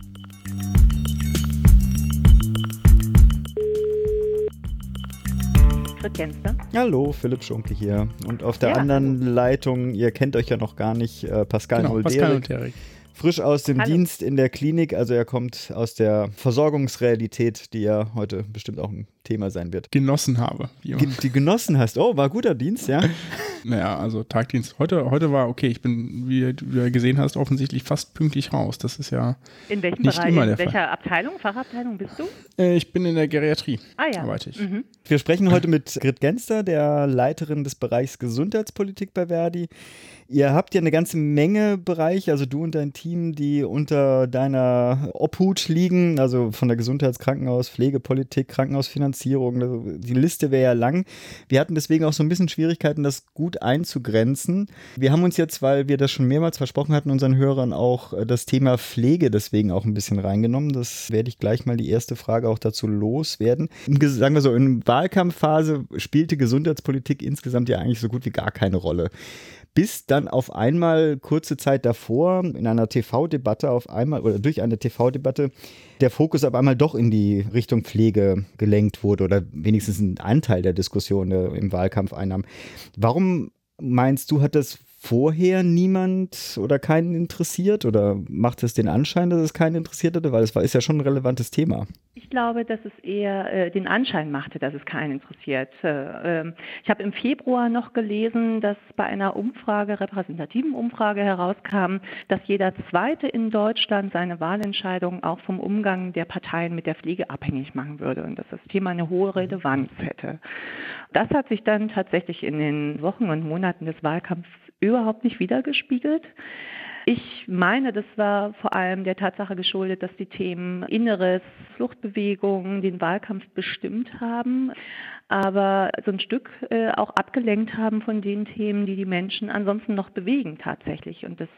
Astrid Genster. Hallo, Philipp Schunke hier. Und auf der ja, anderen hallo. Leitung, ihr kennt euch ja noch gar nicht, äh, Pascal genau, Pascal und Erik frisch aus dem Hallo. Dienst in der Klinik. Also er kommt aus der Versorgungsrealität, die ja heute bestimmt auch ein Thema sein wird. Genossen habe. Ge die genossen hast. Oh, war guter Dienst, ja? <laughs> naja, also Tagdienst. Heute, heute war okay. Ich bin, wie du ja gesehen hast, offensichtlich fast pünktlich raus. Das ist ja in welchem nicht Bereich, immer der in welcher Fall. Abteilung, Fachabteilung bist du? Äh, ich bin in der Geriatrie. Ah ja. Arbeite ich. Mhm. Wir sprechen heute mit Grit Genster, der Leiterin des Bereichs Gesundheitspolitik bei Verdi. Ihr habt ja eine ganze Menge Bereiche, also du und dein Team, die unter deiner Obhut liegen, also von der Gesundheits-, Krankenhaus-, Pflegepolitik, Krankenhausfinanzierung. Also die Liste wäre ja lang. Wir hatten deswegen auch so ein bisschen Schwierigkeiten, das gut einzugrenzen. Wir haben uns jetzt, weil wir das schon mehrmals versprochen hatten, unseren Hörern auch äh, das Thema Pflege deswegen auch ein bisschen reingenommen. Das werde ich gleich mal die erste Frage auch dazu loswerden. Sagen wir so, in Wahlkampfphase spielte Gesundheitspolitik insgesamt ja eigentlich so gut wie gar keine Rolle bis dann auf einmal kurze Zeit davor in einer TV-Debatte auf einmal oder durch eine TV-Debatte der Fokus auf einmal doch in die Richtung Pflege gelenkt wurde oder wenigstens ein Anteil der Diskussion äh, im Wahlkampf einnahm. Warum meinst du, hat das vorher niemand oder keinen interessiert oder macht es den Anschein, dass es keinen interessiert hatte? Weil es war, ist ja schon ein relevantes Thema. Ich glaube, dass es eher äh, den Anschein machte, dass es keinen interessiert. Äh, äh, ich habe im Februar noch gelesen, dass bei einer Umfrage, repräsentativen Umfrage herauskam, dass jeder Zweite in Deutschland seine Wahlentscheidung auch vom Umgang der Parteien mit der Pflege abhängig machen würde und dass das Thema eine hohe Relevanz hätte. Das hat sich dann tatsächlich in den Wochen und Monaten des Wahlkampfs überhaupt nicht wiedergespiegelt. Ich meine, das war vor allem der Tatsache geschuldet, dass die Themen Inneres, Fluchtbewegungen den Wahlkampf bestimmt haben, aber so ein Stück äh, auch abgelenkt haben von den Themen, die die Menschen ansonsten noch bewegen tatsächlich. Und das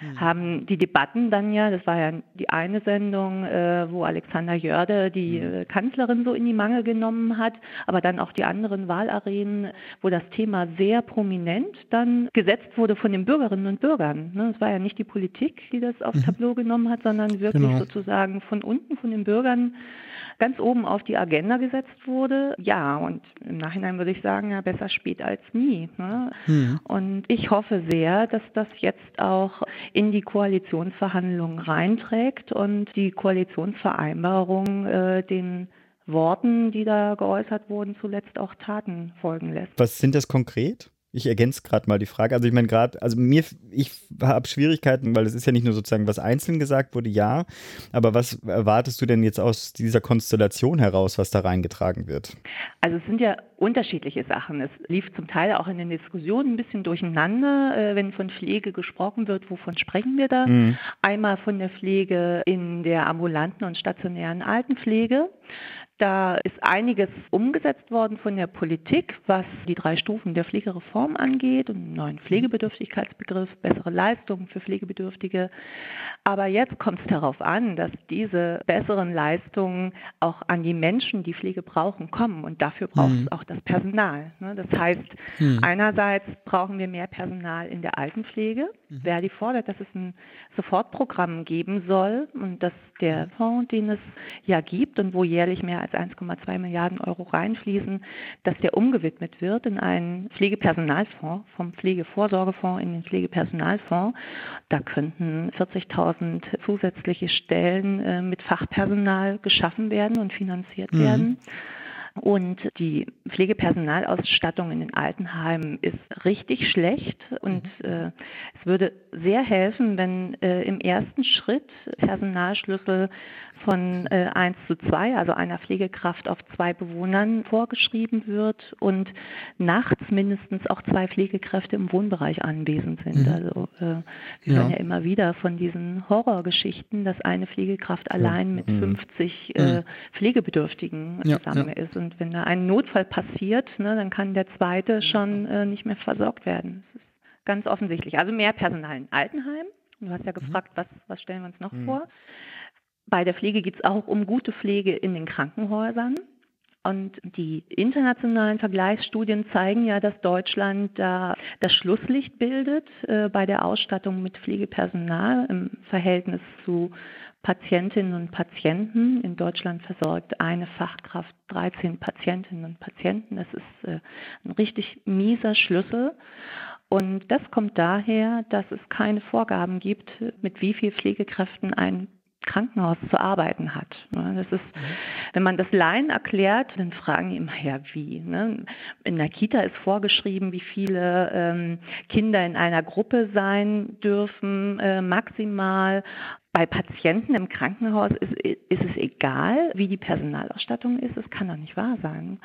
mhm. haben die Debatten dann ja, das war ja die eine Sendung, äh, wo Alexander Jörde die mhm. Kanzlerin so in die Mangel genommen hat, aber dann auch die anderen Wahlarenen, wo das Thema sehr prominent dann gesetzt wurde von den Bürgerinnen und Bürgern. Ne? Es war ja nicht die Politik, die das aufs mhm. Tableau genommen hat, sondern wirklich genau. sozusagen von unten, von den Bürgern ganz oben auf die Agenda gesetzt wurde. Ja, und im Nachhinein würde ich sagen, ja, besser spät als nie. Ne? Mhm. Und ich hoffe sehr, dass das jetzt auch in die Koalitionsverhandlungen reinträgt und die Koalitionsvereinbarung äh, den Worten, die da geäußert wurden, zuletzt auch Taten folgen lässt. Was sind das konkret? Ich ergänze gerade mal die Frage. Also ich meine gerade, also mir, ich habe Schwierigkeiten, weil es ist ja nicht nur sozusagen, was einzeln gesagt wurde, ja, aber was erwartest du denn jetzt aus dieser Konstellation heraus, was da reingetragen wird? Also es sind ja unterschiedliche Sachen. Es lief zum Teil auch in den Diskussionen ein bisschen durcheinander, äh, wenn von Pflege gesprochen wird, wovon sprechen wir da? Mhm. Einmal von der Pflege in der ambulanten und stationären Altenpflege. Da ist einiges umgesetzt worden von der Politik, was die drei Stufen der Pflegereform angeht, einen neuen Pflegebedürftigkeitsbegriff, bessere Leistungen für Pflegebedürftige. Aber jetzt kommt es darauf an, dass diese besseren Leistungen auch an die Menschen, die Pflege brauchen, kommen. Und dafür braucht es mhm. auch das Personal. Ne? Das heißt, mhm. einerseits brauchen wir mehr Personal in der Altenpflege. Mhm. Verdi fordert, dass es ein Sofortprogramm geben soll und dass der mhm. Fonds, den es ja gibt und wo jährlich mehr als 1,2 Milliarden Euro reinfließen, dass der umgewidmet wird in einen Pflegepersonalfonds, vom Pflegevorsorgefonds in den Pflegepersonalfonds. Da könnten 40.000 zusätzliche Stellen äh, mit Fachpersonal geschaffen werden und finanziert mhm. werden. Und die Pflegepersonalausstattung in den Altenheimen ist richtig schlecht. Und mhm. äh, es würde sehr helfen, wenn äh, im ersten Schritt Personalschlüssel von äh, 1 zu 2, also einer Pflegekraft auf zwei Bewohnern vorgeschrieben wird und nachts mindestens auch zwei Pflegekräfte im Wohnbereich anwesend sind. Mhm. Also äh, wir ja. hören ja immer wieder von diesen Horrorgeschichten, dass eine Pflegekraft ja. allein mit mhm. 50 äh, mhm. Pflegebedürftigen ja. zusammen ist. Und wenn da ein Notfall passiert, ne, dann kann der zweite schon äh, nicht mehr versorgt werden. Das ist ganz offensichtlich. Also mehr Personal in Altenheim. Du hast ja mhm. gefragt, was, was stellen wir uns noch mhm. vor? Bei der Pflege geht es auch um gute Pflege in den Krankenhäusern. Und die internationalen Vergleichsstudien zeigen ja, dass Deutschland da das Schlusslicht bildet äh, bei der Ausstattung mit Pflegepersonal im Verhältnis zu Patientinnen und Patienten. In Deutschland versorgt eine Fachkraft 13 Patientinnen und Patienten. Das ist äh, ein richtig mieser Schlüssel. Und das kommt daher, dass es keine Vorgaben gibt, mit wie viel Pflegekräften ein Krankenhaus zu arbeiten hat. Ne? Das ist, mhm. wenn man das Laien erklärt, dann fragen die immer, ja, wie? Ne? In der Kita ist vorgeschrieben, wie viele ähm, Kinder in einer Gruppe sein dürfen, äh, maximal. Bei Patienten im Krankenhaus ist, ist, es egal, wie die Personalausstattung ist. Es kann doch nicht wahr sein.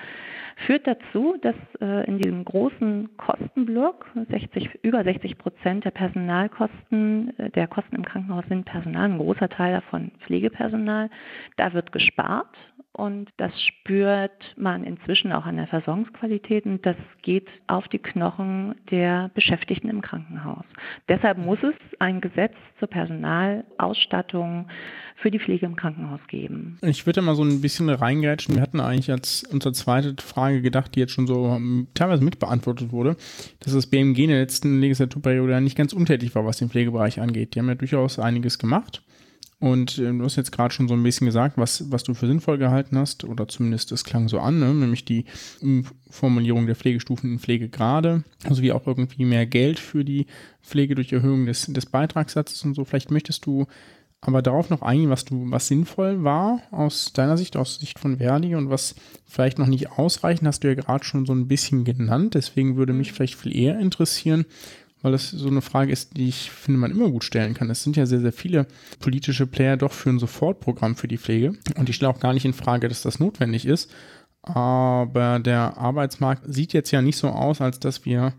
Führt dazu, dass äh, in diesem großen Kostenblock 60, über 60 Prozent der Personalkosten, äh, der Kosten im Krankenhaus sind Personal, ein großer Teil davon Pflegepersonal. Da wird gespart und das spürt man inzwischen auch an der Versorgungsqualität und das geht auf die Knochen der Beschäftigten im Krankenhaus. Deshalb muss es ein Gesetz zur Personalausstattung für die Pflege im Krankenhaus geben. Ich würde mal so ein bisschen reingrätschen. Wir hatten eigentlich als unsere zweite Frage gedacht, die jetzt schon so ähm, teilweise mitbeantwortet wurde, dass das BMG in der letzten Legislaturperiode nicht ganz untätig war, was den Pflegebereich angeht. Die haben ja durchaus einiges gemacht. Und äh, du hast jetzt gerade schon so ein bisschen gesagt, was, was du für sinnvoll gehalten hast, oder zumindest das klang so an, ne? nämlich die Formulierung der Pflegestufen in Pflegegrade, sowie auch irgendwie mehr Geld für die Pflege durch Erhöhung des, des Beitragssatzes und so. Vielleicht möchtest du aber darauf noch eingehen, was du, was sinnvoll war aus deiner Sicht, aus Sicht von Verdi und was vielleicht noch nicht ausreichend, hast du ja gerade schon so ein bisschen genannt. Deswegen würde mich vielleicht viel eher interessieren, weil das so eine Frage ist, die ich finde, man immer gut stellen kann. Es sind ja sehr, sehr viele politische Player doch für ein Sofortprogramm für die Pflege. Und ich stelle auch gar nicht in Frage, dass das notwendig ist. Aber der Arbeitsmarkt sieht jetzt ja nicht so aus, als dass wir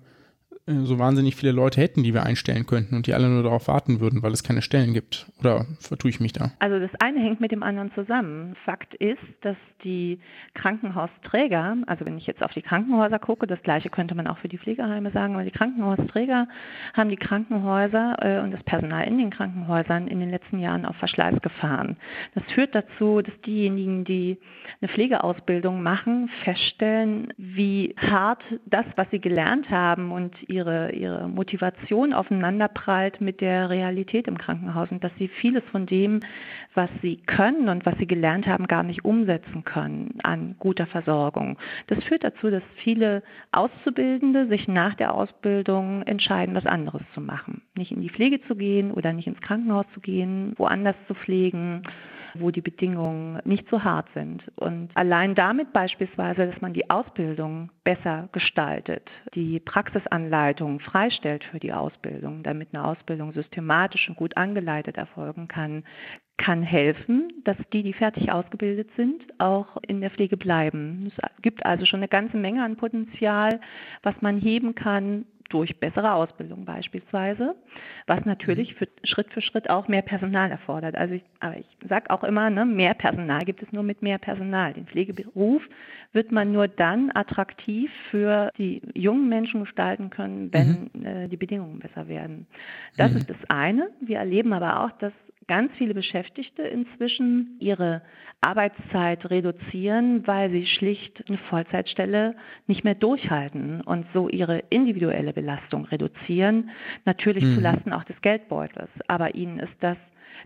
so wahnsinnig viele Leute hätten, die wir einstellen könnten und die alle nur darauf warten würden, weil es keine Stellen gibt. Oder vertue ich mich da? Also das eine hängt mit dem anderen zusammen. Fakt ist, dass die Krankenhausträger, also wenn ich jetzt auf die Krankenhäuser gucke, das gleiche könnte man auch für die Pflegeheime sagen, aber die Krankenhausträger haben die Krankenhäuser äh, und das Personal in den Krankenhäusern in den letzten Jahren auf Verschleiß gefahren. Das führt dazu, dass diejenigen, die eine Pflegeausbildung machen, feststellen, wie hart das, was sie gelernt haben und ihre, ihre Motivation aufeinanderprallt mit der Realität im Krankenhaus und dass sie vieles von dem, was sie können und was sie gelernt haben, gar nicht umsetzen können an guter Versorgung. Das führt dazu, dass viele Auszubildende sich nach der Ausbildung entscheiden, was anderes zu machen. Nicht in die Pflege zu gehen oder nicht ins Krankenhaus zu gehen, woanders zu pflegen wo die Bedingungen nicht so hart sind. Und allein damit beispielsweise, dass man die Ausbildung besser gestaltet, die Praxisanleitung freistellt für die Ausbildung, damit eine Ausbildung systematisch und gut angeleitet erfolgen kann, kann helfen, dass die, die fertig ausgebildet sind, auch in der Pflege bleiben. Es gibt also schon eine ganze Menge an Potenzial, was man heben kann, durch bessere Ausbildung beispielsweise, was natürlich mhm. für, Schritt für Schritt auch mehr Personal erfordert. Also ich, aber ich sage auch immer, ne, mehr Personal gibt es nur mit mehr Personal. Den Pflegeberuf wird man nur dann attraktiv für die jungen Menschen gestalten können, wenn mhm. äh, die Bedingungen besser werden. Das mhm. ist das eine. Wir erleben aber auch, dass ganz viele Beschäftigte inzwischen ihre Arbeitszeit reduzieren, weil sie schlicht eine Vollzeitstelle nicht mehr durchhalten und so ihre individuelle Belastung reduzieren, natürlich mhm. zulasten auch des Geldbeutels. Aber ihnen ist das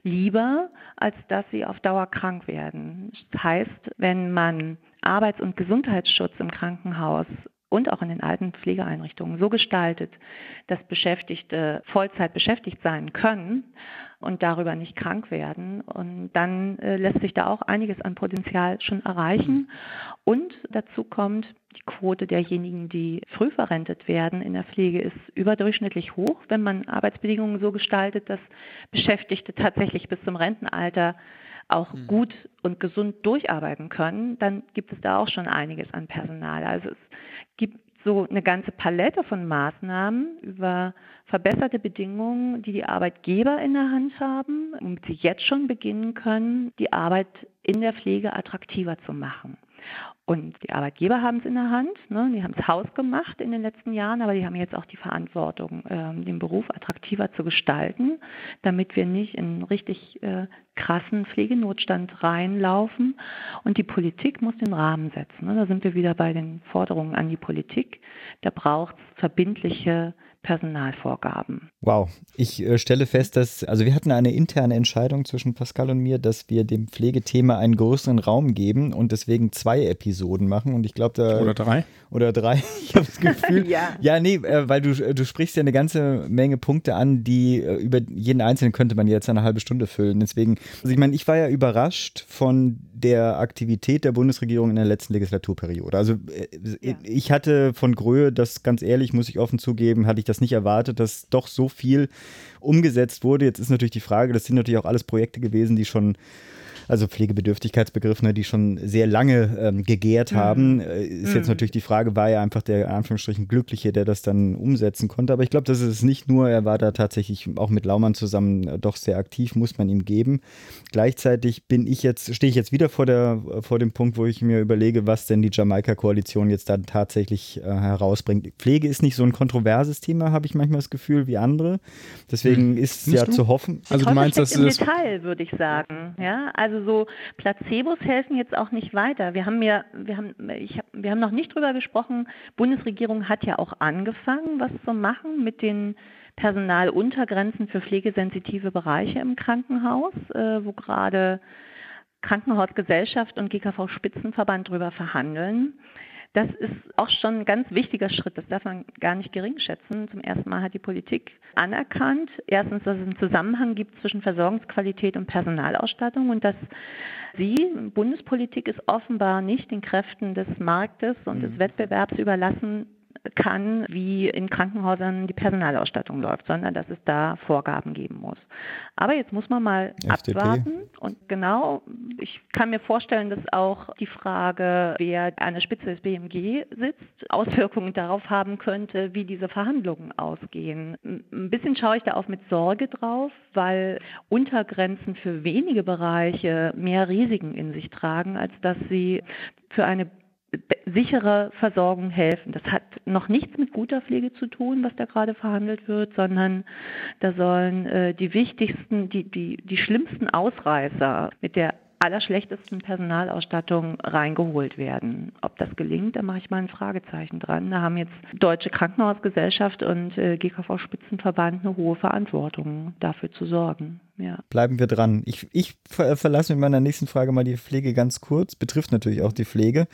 lieber, als dass sie auf Dauer krank werden. Das heißt, wenn man Arbeits- und Gesundheitsschutz im Krankenhaus und auch in den alten Pflegeeinrichtungen so gestaltet, dass Beschäftigte Vollzeit beschäftigt sein können und darüber nicht krank werden. Und dann äh, lässt sich da auch einiges an Potenzial schon erreichen. Und dazu kommt, die Quote derjenigen, die früh verrentet werden in der Pflege, ist überdurchschnittlich hoch, wenn man Arbeitsbedingungen so gestaltet, dass Beschäftigte tatsächlich bis zum Rentenalter auch mhm. gut und gesund durcharbeiten können, dann gibt es da auch schon einiges an Personal. Also es gibt so eine ganze Palette von Maßnahmen über verbesserte Bedingungen, die die Arbeitgeber in der Hand haben, womit sie jetzt schon beginnen können, die Arbeit in der Pflege attraktiver zu machen. Und die Arbeitgeber haben es in der Hand, ne? die haben es Haus gemacht in den letzten Jahren, aber die haben jetzt auch die Verantwortung, äh, den Beruf attraktiver zu gestalten, damit wir nicht in richtig äh, krassen Pflegenotstand reinlaufen. Und die Politik muss den Rahmen setzen. Ne? Da sind wir wieder bei den Forderungen an die Politik. Da braucht es verbindliche Personalvorgaben. Wow, ich äh, stelle fest, dass, also wir hatten eine interne Entscheidung zwischen Pascal und mir, dass wir dem Pflegethema einen größeren Raum geben und deswegen zwei Episoden machen und ich glaube da... Oder drei. Oder drei, <laughs> ich habe das Gefühl. <laughs> ja. ja, nee, äh, weil du, du sprichst ja eine ganze Menge Punkte an, die äh, über jeden einzelnen könnte man jetzt eine halbe Stunde füllen. Deswegen, also ich meine, ich war ja überrascht von der Aktivität der Bundesregierung in der letzten Legislaturperiode. Also äh, ja. ich hatte von Gröhe, das ganz ehrlich, muss ich offen zugeben, hatte ich das nicht erwartet, dass doch so viel umgesetzt wurde. Jetzt ist natürlich die Frage, das sind natürlich auch alles Projekte gewesen, die schon also Pflegebedürftigkeitsbegriff, ne, die schon sehr lange ähm, gegärt mhm. haben. Äh, ist mhm. jetzt natürlich die Frage, war er einfach der Anführungsstrichen Glückliche, der das dann umsetzen konnte. Aber ich glaube, das ist es nicht nur. Er war da tatsächlich auch mit Laumann zusammen äh, doch sehr aktiv, muss man ihm geben. Gleichzeitig bin ich jetzt, stehe ich jetzt wieder vor, der, vor dem Punkt, wo ich mir überlege, was denn die Jamaika-Koalition jetzt dann tatsächlich äh, herausbringt. Pflege ist nicht so ein kontroverses Thema, habe ich manchmal das Gefühl, wie andere. Deswegen hm. ist es ja du? zu hoffen. Also du meinst, dass im das Detail, würde ich sagen. Ja, also so Placebos helfen jetzt auch nicht weiter. Wir haben ja, wir haben, ich hab, wir haben noch nicht drüber gesprochen. Bundesregierung hat ja auch angefangen, was zu machen mit den Personaluntergrenzen für pflegesensitive Bereiche im Krankenhaus, äh, wo gerade Krankenhausgesellschaft und GKV Spitzenverband drüber verhandeln. Das ist auch schon ein ganz wichtiger Schritt. Das darf man gar nicht gering schätzen. Zum ersten Mal hat die Politik anerkannt, erstens, dass es einen Zusammenhang gibt zwischen Versorgungsqualität und Personalausstattung und dass sie, Bundespolitik, ist offenbar nicht den Kräften des Marktes und mhm. des Wettbewerbs überlassen, kann, wie in Krankenhäusern die Personalausstattung läuft, sondern dass es da Vorgaben geben muss. Aber jetzt muss man mal FDP. abwarten und genau, ich kann mir vorstellen, dass auch die Frage, wer an der Spitze des BMG sitzt, Auswirkungen darauf haben könnte, wie diese Verhandlungen ausgehen. Ein bisschen schaue ich da auch mit Sorge drauf, weil Untergrenzen für wenige Bereiche mehr Risiken in sich tragen, als dass sie für eine sichere Versorgung helfen. Das hat noch nichts mit guter Pflege zu tun, was da gerade verhandelt wird, sondern da sollen äh, die wichtigsten, die, die, die schlimmsten Ausreißer mit der allerschlechtesten Personalausstattung reingeholt werden. Ob das gelingt, da mache ich mal ein Fragezeichen dran. Da haben jetzt Deutsche Krankenhausgesellschaft und äh, GKV Spitzenverband eine hohe Verantwortung, dafür zu sorgen. Ja. Bleiben wir dran. Ich, ich verlasse mit meiner nächsten Frage mal die Pflege ganz kurz. Betrifft natürlich auch die Pflege.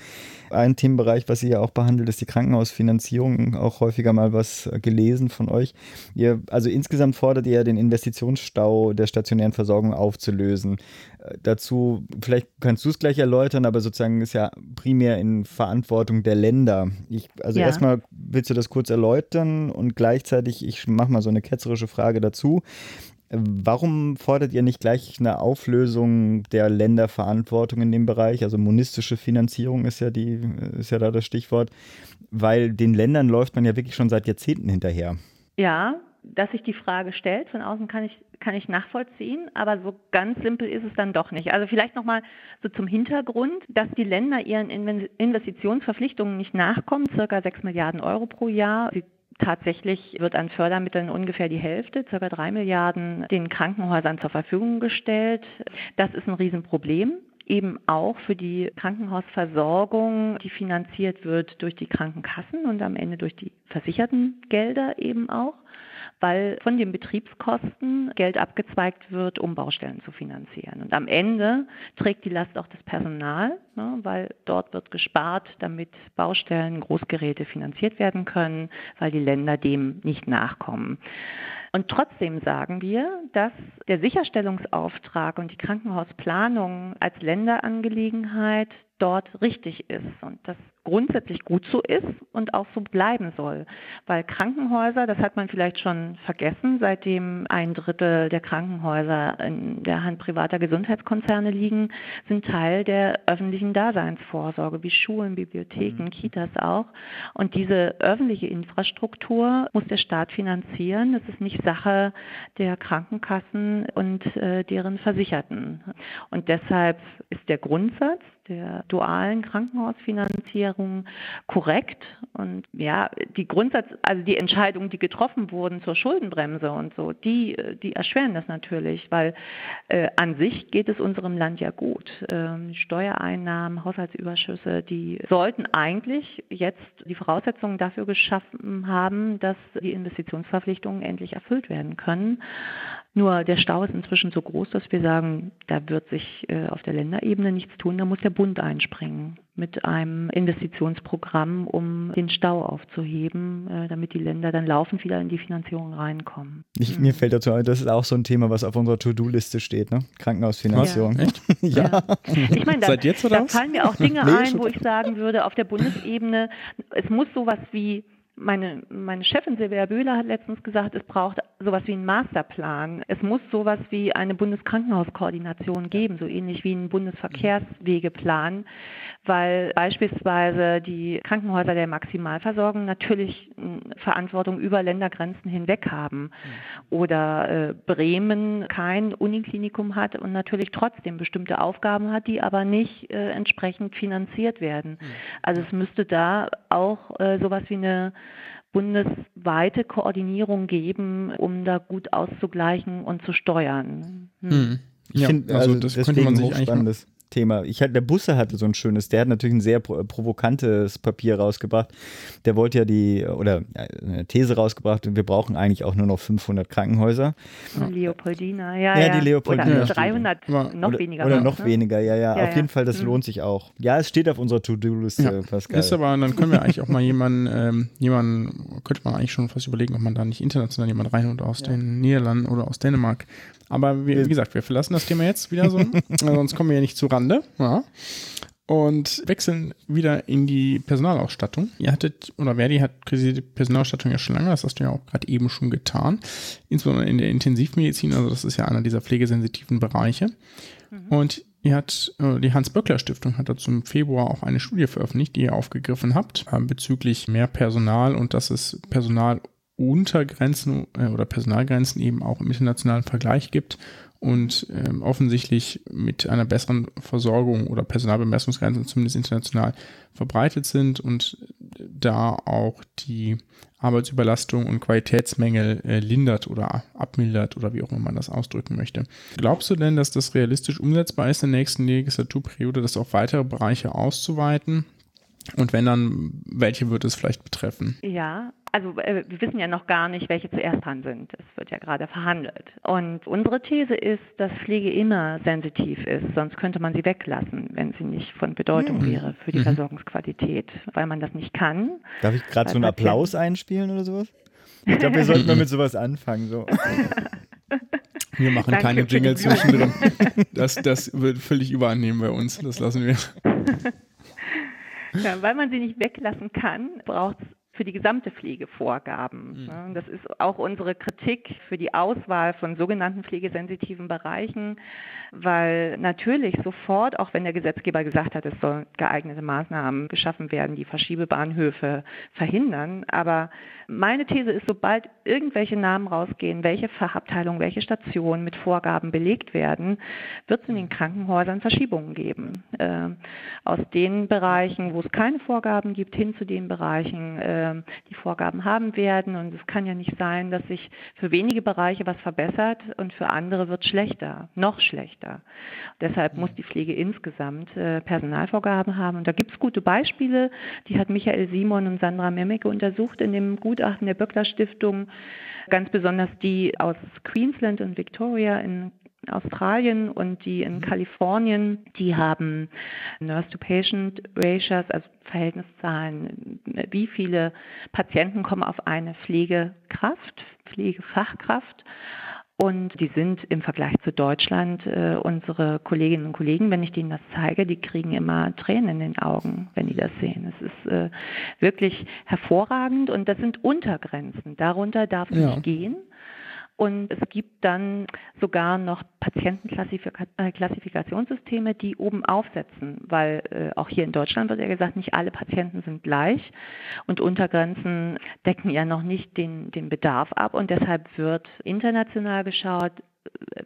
Ein Themenbereich, was ihr ja auch behandelt, ist die Krankenhausfinanzierung. Auch häufiger mal was gelesen von euch. Ihr, also insgesamt fordert ihr ja den Investitionsstau der stationären Versorgung aufzulösen. Äh, dazu, vielleicht kannst du es gleich erläutern, aber sozusagen ist ja primär in Verantwortung der Länder. Ich, also ja. erstmal willst du das kurz erläutern und gleichzeitig, ich mache mal so eine ketzerische Frage dazu. Warum fordert ihr nicht gleich eine Auflösung der Länderverantwortung in dem Bereich? Also monistische Finanzierung ist ja die, ist ja da das Stichwort, weil den Ländern läuft man ja wirklich schon seit Jahrzehnten hinterher. Ja, dass sich die Frage stellt, von außen kann ich, kann ich nachvollziehen, aber so ganz simpel ist es dann doch nicht. Also vielleicht nochmal so zum Hintergrund, dass die Länder ihren Investitionsverpflichtungen nicht nachkommen, circa 6 Milliarden Euro pro Jahr. Sie Tatsächlich wird an Fördermitteln ungefähr die Hälfte, ca. drei Milliarden, den Krankenhäusern zur Verfügung gestellt. Das ist ein Riesenproblem eben auch für die Krankenhausversorgung, die finanziert wird durch die Krankenkassen und am Ende durch die versicherten Gelder eben auch weil von den Betriebskosten Geld abgezweigt wird, um Baustellen zu finanzieren. Und am Ende trägt die Last auch das Personal, ne, weil dort wird gespart, damit Baustellen, Großgeräte finanziert werden können, weil die Länder dem nicht nachkommen. Und trotzdem sagen wir, dass der Sicherstellungsauftrag und die Krankenhausplanung als Länderangelegenheit dort richtig ist und das grundsätzlich gut so ist und auch so bleiben soll. Weil Krankenhäuser, das hat man vielleicht schon vergessen, seitdem ein Drittel der Krankenhäuser in der Hand privater Gesundheitskonzerne liegen, sind Teil der öffentlichen Daseinsvorsorge, wie Schulen, Bibliotheken, mhm. Kitas auch. Und diese öffentliche Infrastruktur muss der Staat finanzieren. Das ist nicht Sache der Krankenkassen und äh, deren Versicherten. Und deshalb ist der Grundsatz, der dualen Krankenhausfinanzierung korrekt. Und ja, die Grundsatz, also die Entscheidungen, die getroffen wurden zur Schuldenbremse und so, die, die erschweren das natürlich, weil äh, an sich geht es unserem Land ja gut. Ähm, Steuereinnahmen, Haushaltsüberschüsse, die sollten eigentlich jetzt die Voraussetzungen dafür geschaffen haben, dass die Investitionsverpflichtungen endlich erfüllt werden können. Nur der Stau ist inzwischen so groß, dass wir sagen, da wird sich äh, auf der Länderebene nichts tun, da muss der Bund einspringen mit einem Investitionsprogramm, um den Stau aufzuheben, äh, damit die Länder dann laufend wieder in die Finanzierung reinkommen. Ich, mir fällt dazu ein, das ist auch so ein Thema, was auf unserer To-Do-Liste steht, ne? Krankenhausfinanzierung. Ja. Echt? <laughs> ja. ja. Ich meine, da, da fallen mir auch <laughs> Dinge nee, ein, wo ich sagen würde, auf der Bundesebene, es muss sowas wie meine, meine Chefin Silvia Böhler hat letztens gesagt, es braucht sowas wie einen Masterplan. Es muss sowas wie eine Bundeskrankenhauskoordination geben, so ähnlich wie ein Bundesverkehrswegeplan, weil beispielsweise die Krankenhäuser der Maximalversorgung natürlich Verantwortung über Ländergrenzen hinweg haben. Oder äh, Bremen kein Uniklinikum hat und natürlich trotzdem bestimmte Aufgaben hat, die aber nicht äh, entsprechend finanziert werden. Also es müsste da auch äh, sowas wie eine bundesweite Koordinierung geben, um da gut auszugleichen und zu steuern. Hm. Hm. Ich ja, finde, also, also das könnte man sich eigentlich Thema. Ich hatte, der Busse hatte so ein schönes, der hat natürlich ein sehr provokantes Papier rausgebracht. Der wollte ja die, oder eine These rausgebracht, wir brauchen eigentlich auch nur noch 500 Krankenhäuser. Leopoldina, ja. Ja, die Leopoldina. Oder 300, noch oder, weniger. Oder noch ne? weniger, ja, ja, ja. Auf jeden Fall, das mhm. lohnt sich auch. Ja, es steht auf unserer To-Do-Liste, ja. Pascal. Ist aber, dann können wir eigentlich auch mal jemanden, ähm, jemanden, könnte man eigentlich schon fast überlegen, ob man da nicht international jemanden reinholt aus den Niederlanden oder aus Dänemark. Aber wie, wie, gesagt, wir verlassen das Thema jetzt wieder so, <laughs> sonst kommen wir ja nicht zu Rande. Ja. Und wechseln wieder in die Personalausstattung. Ihr hattet, oder Verdi hat die Personalausstattung ja schon lange, das hast du ja auch gerade eben schon getan. Insbesondere in der Intensivmedizin, also das ist ja einer dieser pflegesensitiven Bereiche. Mhm. Und ihr hat, äh, die Hans-Böckler-Stiftung hat dazu im Februar auch eine Studie veröffentlicht, die ihr aufgegriffen habt, äh, bezüglich mehr Personal und dass es Personal Untergrenzen äh, oder Personalgrenzen eben auch im internationalen Vergleich gibt und ähm, offensichtlich mit einer besseren Versorgung oder Personalbemessungsgrenzen zumindest international verbreitet sind und da auch die Arbeitsüberlastung und Qualitätsmängel äh, lindert oder abmildert oder wie auch immer man das ausdrücken möchte. Glaubst du denn, dass das realistisch umsetzbar ist in der nächsten Legislaturperiode, das auf weitere Bereiche auszuweiten? Und wenn dann, welche wird es vielleicht betreffen? Ja, also äh, wir wissen ja noch gar nicht, welche zuerst dran sind. Es wird ja gerade verhandelt. Und unsere These ist, dass Pflege immer sensitiv ist, sonst könnte man sie weglassen, wenn sie nicht von Bedeutung mhm. wäre für die mhm. Versorgungsqualität, weil man das nicht kann. Darf ich gerade so einen Applaus einspielen oder sowas? Ich glaube, wir sollten mal mit sowas anfangen. So. <laughs> Wir machen Danke keine Jingle zwischendrin. Das, das wird völlig überannehmen bei uns. Das lassen wir. <laughs> Ja, weil man sie nicht weglassen kann, braucht es für die gesamte Pflege Vorgaben. Mhm. Das ist auch unsere Kritik für die Auswahl von sogenannten pflegesensitiven Bereichen, weil natürlich sofort, auch wenn der Gesetzgeber gesagt hat, es sollen geeignete Maßnahmen geschaffen werden, die Verschiebebahnhöfe verhindern, aber meine These ist, sobald irgendwelche Namen rausgehen, welche Fachabteilungen, welche Stationen mit Vorgaben belegt werden, wird es in den Krankenhäusern Verschiebungen geben. Äh, aus den Bereichen, wo es keine Vorgaben gibt, hin zu den Bereichen, äh, die Vorgaben haben werden. Und es kann ja nicht sein, dass sich für wenige Bereiche was verbessert und für andere wird schlechter, noch schlechter. Deshalb muss die Pflege insgesamt äh, Personalvorgaben haben. Und da gibt es gute Beispiele, die hat Michael Simon und Sandra Memmeke untersucht in dem Gut Gutachten der Böckler Stiftung, ganz besonders die aus Queensland und Victoria in Australien und die in mhm. Kalifornien, die haben Nurse-to-Patient-Ratios, also Verhältniszahlen, wie viele Patienten kommen auf eine Pflegekraft, Pflegefachkraft und die sind im Vergleich zu Deutschland äh, unsere Kolleginnen und Kollegen, wenn ich denen das zeige, die kriegen immer Tränen in den Augen, wenn die das sehen. Es ist äh, wirklich hervorragend und das sind Untergrenzen. Darunter darf es ja. nicht gehen. Und es gibt dann sogar noch Patientenklassifikationssysteme, die oben aufsetzen, weil äh, auch hier in Deutschland wird ja gesagt, nicht alle Patienten sind gleich. Und Untergrenzen decken ja noch nicht den, den Bedarf ab. Und deshalb wird international geschaut,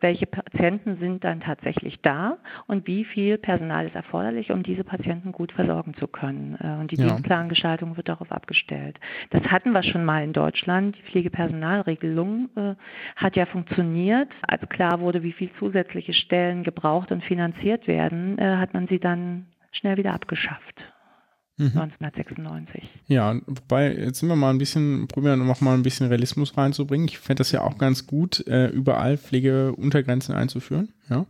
welche Patienten sind dann tatsächlich da und wie viel Personal ist erforderlich, um diese Patienten gut versorgen zu können. Äh, und die ja. Dienstplangestaltung wird darauf abgestellt. Das hatten wir schon mal in Deutschland. Die Pflegepersonalregelung äh, hat ja funktioniert. Als klar wurde, wie viel zusätzliche Stellen gebraucht und finanziert werden, äh, hat man sie dann schnell wieder abgeschafft. 1996. Mhm. Ja, wobei, jetzt sind wir mal ein bisschen, probieren wir noch mal ein bisschen Realismus reinzubringen. Ich fände das ja auch ganz gut, äh, überall Pflegeuntergrenzen einzuführen. Ja. Mhm.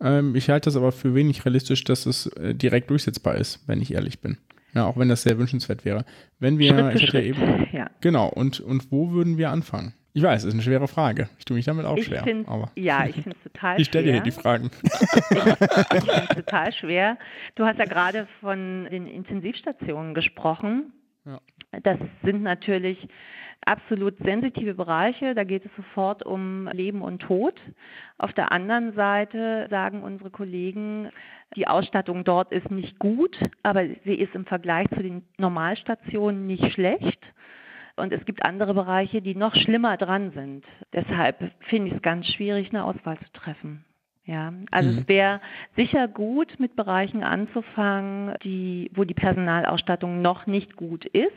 Ähm, ich halte das aber für wenig realistisch, dass es äh, direkt durchsetzbar ist, wenn ich ehrlich bin. Ja, auch wenn das sehr wünschenswert wäre. Wenn wir, Schritt ich hatte ja eben. <laughs> Ja. Genau, und, und wo würden wir anfangen? Ich weiß, es ist eine schwere Frage. Ich tue mich damit auch ich schwer. aber ja, ich finde es total schwer. <laughs> Ich stelle dir die Fragen. <laughs> ich, ich finde es total schwer. Du hast ja gerade von den Intensivstationen gesprochen. Ja. Das sind natürlich absolut sensitive Bereiche. Da geht es sofort um Leben und Tod. Auf der anderen Seite sagen unsere Kollegen, die Ausstattung dort ist nicht gut, aber sie ist im Vergleich zu den Normalstationen nicht schlecht. Und es gibt andere Bereiche, die noch schlimmer dran sind. Deshalb finde ich es ganz schwierig, eine Auswahl zu treffen. Ja, also mhm. es wäre sicher gut, mit Bereichen anzufangen, die, wo die Personalausstattung noch nicht gut ist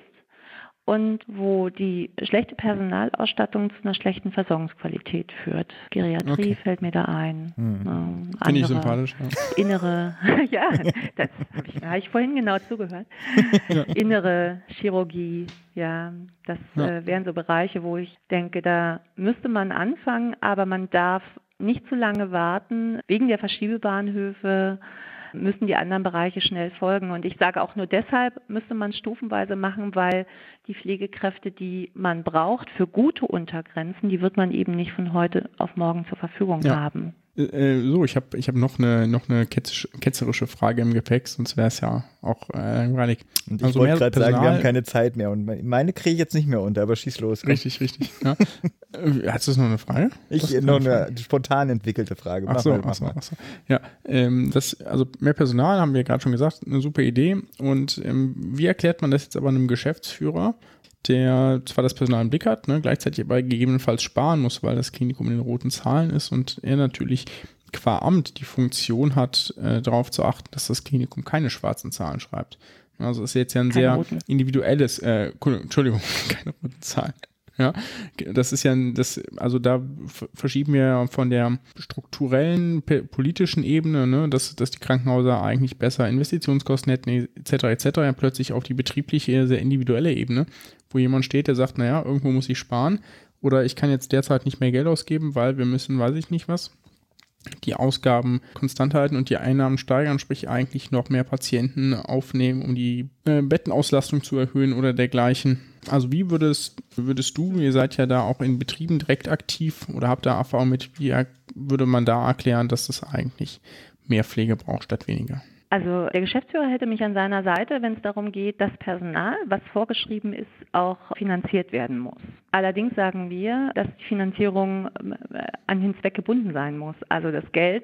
und wo die schlechte Personalausstattung zu einer schlechten Versorgungsqualität führt. Geriatrie okay. fällt mir da ein. Hm. Ähm, Finde ich sympathisch. Ja. Innere, <laughs> ja, das habe ich, hab ich vorhin genau zugehört. <laughs> ja. Innere Chirurgie, ja, das ja. Äh, wären so Bereiche, wo ich denke, da müsste man anfangen, aber man darf nicht zu lange warten. Wegen der Verschiebebahnhöfe müssen die anderen Bereiche schnell folgen. Und ich sage auch nur deshalb müsste man stufenweise machen, weil die Pflegekräfte, die man braucht für gute Untergrenzen, die wird man eben nicht von heute auf morgen zur Verfügung ja. haben. Äh, äh, so, ich habe ich hab noch eine, noch eine ketzerische Frage im Gepäck, sonst wäre es ja auch äh, langweilig. Und ich also wollte gerade sagen, wir haben keine Zeit mehr und meine kriege ich jetzt nicht mehr unter, aber schieß los. Richtig, richtig. Ja. Äh, hast du noch eine Frage? Ich noch eine, eine spontan entwickelte Frage. Mach ach so, mal, ach so, ach so. Ja, ähm, das, also mehr Personal haben wir gerade schon gesagt, eine super Idee. Und ähm, wie erklärt man das jetzt aber einem Geschäftsführer? Der zwar das Personal im Blick hat, ne, gleichzeitig aber gegebenenfalls sparen muss, weil das Klinikum in den roten Zahlen ist und er natürlich qua Amt die Funktion hat, äh, darauf zu achten, dass das Klinikum keine schwarzen Zahlen schreibt. Also ist jetzt ja ein keine sehr roten. individuelles, äh, Entschuldigung, <laughs> keine roten Zahlen. <laughs> Ja, das ist ja, das, also da verschieben wir von der strukturellen politischen Ebene, ne, dass, dass die Krankenhäuser eigentlich besser Investitionskosten hätten, etc., etc., ja plötzlich auf die betriebliche, sehr individuelle Ebene, wo jemand steht, der sagt, naja, irgendwo muss ich sparen oder ich kann jetzt derzeit nicht mehr Geld ausgeben, weil wir müssen, weiß ich nicht was, die Ausgaben konstant halten und die Einnahmen steigern, sprich eigentlich noch mehr Patienten aufnehmen, um die äh, Bettenauslastung zu erhöhen oder dergleichen. Also wie würdest, würdest du, ihr seid ja da auch in Betrieben direkt aktiv oder habt da Erfahrung mit, wie würde man da erklären, dass es eigentlich mehr Pflege braucht statt weniger? Also der Geschäftsführer hätte mich an seiner Seite, wenn es darum geht, dass Personal, was vorgeschrieben ist, auch finanziert werden muss. Allerdings sagen wir, dass die Finanzierung äh, an den Zweck gebunden sein muss. Also das Geld,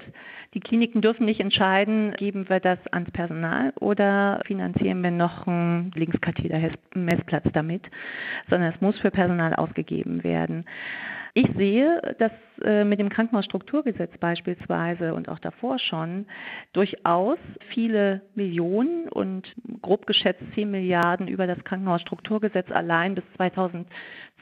die Kliniken dürfen nicht entscheiden, geben wir das ans Personal oder finanzieren wir noch einen Linkskatheter-Messplatz damit, sondern es muss für Personal ausgegeben werden. Ich sehe, dass äh, mit dem Krankenhausstrukturgesetz beispielsweise und auch davor schon durchaus viele Millionen und grob geschätzt 10 Milliarden über das Krankenhausstrukturgesetz allein bis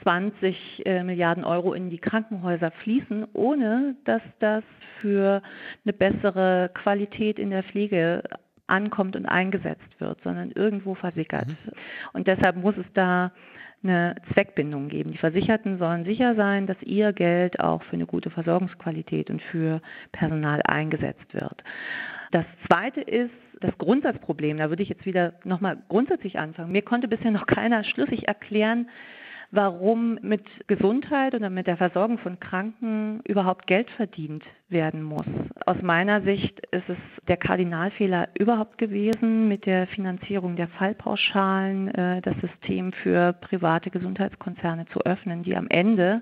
2020 äh, Milliarden Euro in die Krankenhäuser fließen, ohne dass das für eine bessere Qualität in der Pflege ankommt und eingesetzt wird, sondern irgendwo versickert. Mhm. Und deshalb muss es da eine Zweckbindung geben. Die Versicherten sollen sicher sein, dass ihr Geld auch für eine gute Versorgungsqualität und für Personal eingesetzt wird. Das Zweite ist das Grundsatzproblem. Da würde ich jetzt wieder nochmal grundsätzlich anfangen. Mir konnte bisher noch keiner schlüssig erklären, warum mit Gesundheit oder mit der Versorgung von Kranken überhaupt Geld verdient werden muss. Aus meiner Sicht ist es der Kardinalfehler überhaupt gewesen, mit der Finanzierung der Fallpauschalen äh, das System für private Gesundheitskonzerne zu öffnen, die am Ende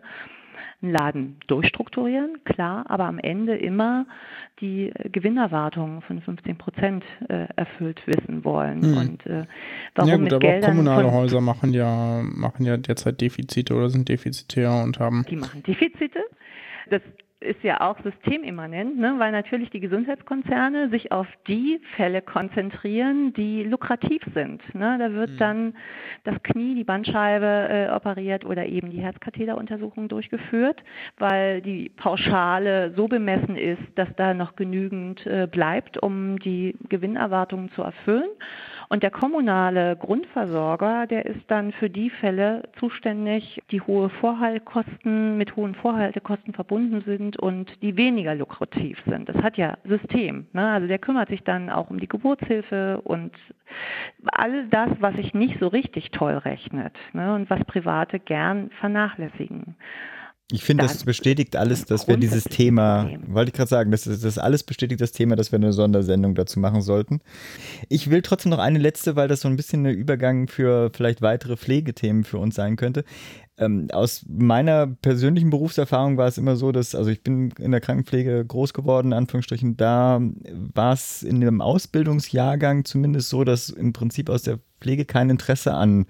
einen Laden durchstrukturieren, klar, aber am Ende immer die Gewinnerwartungen von 15 Prozent äh, erfüllt wissen wollen. Mhm. Und äh, warum ja gut, mit aber Geldern kommunale Häuser machen ja, machen ja derzeit Defizite oder sind defizitär und haben. Die machen Defizite. Das ist ja auch systemimmanent, ne? weil natürlich die Gesundheitskonzerne sich auf die Fälle konzentrieren, die lukrativ sind. Ne? Da wird mhm. dann das Knie, die Bandscheibe äh, operiert oder eben die Herzkatheteruntersuchung durchgeführt, weil die Pauschale so bemessen ist, dass da noch genügend äh, bleibt, um die Gewinnerwartungen zu erfüllen. Und der kommunale Grundversorger, der ist dann für die Fälle zuständig, die hohe Vorhaltkosten mit hohen Vorhaltekosten verbunden sind und die weniger lukrativ sind. Das hat ja System. Ne? Also der kümmert sich dann auch um die Geburtshilfe und all das, was sich nicht so richtig toll rechnet ne? und was Private gern vernachlässigen. Ich finde, das, bestätigt alles, dass wir dieses Thema, wollte ich gerade sagen, das, das alles bestätigt das Thema, dass wir eine Sondersendung dazu machen sollten. Ich will trotzdem noch eine letzte, weil das so ein bisschen ein Übergang für vielleicht weitere Pflegethemen für uns sein könnte. Ähm, aus meiner persönlichen Berufserfahrung war es immer so, dass, also ich bin in der Krankenpflege groß geworden, in Anführungsstrichen, da war es in dem Ausbildungsjahrgang zumindest so, dass im Prinzip aus der Pflege kein Interesse an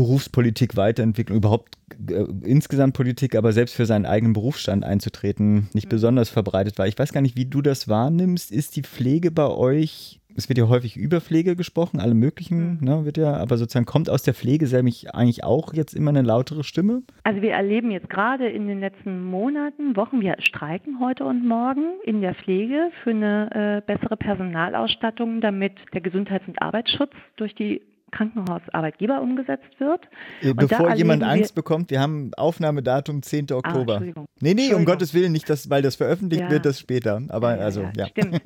Berufspolitik, Weiterentwicklung, überhaupt äh, insgesamt Politik, aber selbst für seinen eigenen Berufsstand einzutreten, nicht mhm. besonders verbreitet war. Ich weiß gar nicht, wie du das wahrnimmst. Ist die Pflege bei euch, es wird ja häufig über Pflege gesprochen, alle möglichen, mhm. ne, wird ja, aber sozusagen kommt aus der Pflege selbst eigentlich auch jetzt immer eine lautere Stimme? Also wir erleben jetzt gerade in den letzten Monaten, Wochen, wir streiken heute und morgen in der Pflege für eine äh, bessere Personalausstattung, damit der Gesundheits- und Arbeitsschutz durch die Krankenhausarbeitgeber umgesetzt wird. Äh, bevor jemand Angst bekommt, wir haben Aufnahmedatum 10. Ah, Oktober. Ah, nee, nee, um Gottes Willen nicht, dass, weil das veröffentlicht ja. wird, das später. Aber ja, also, ja. Stimmt.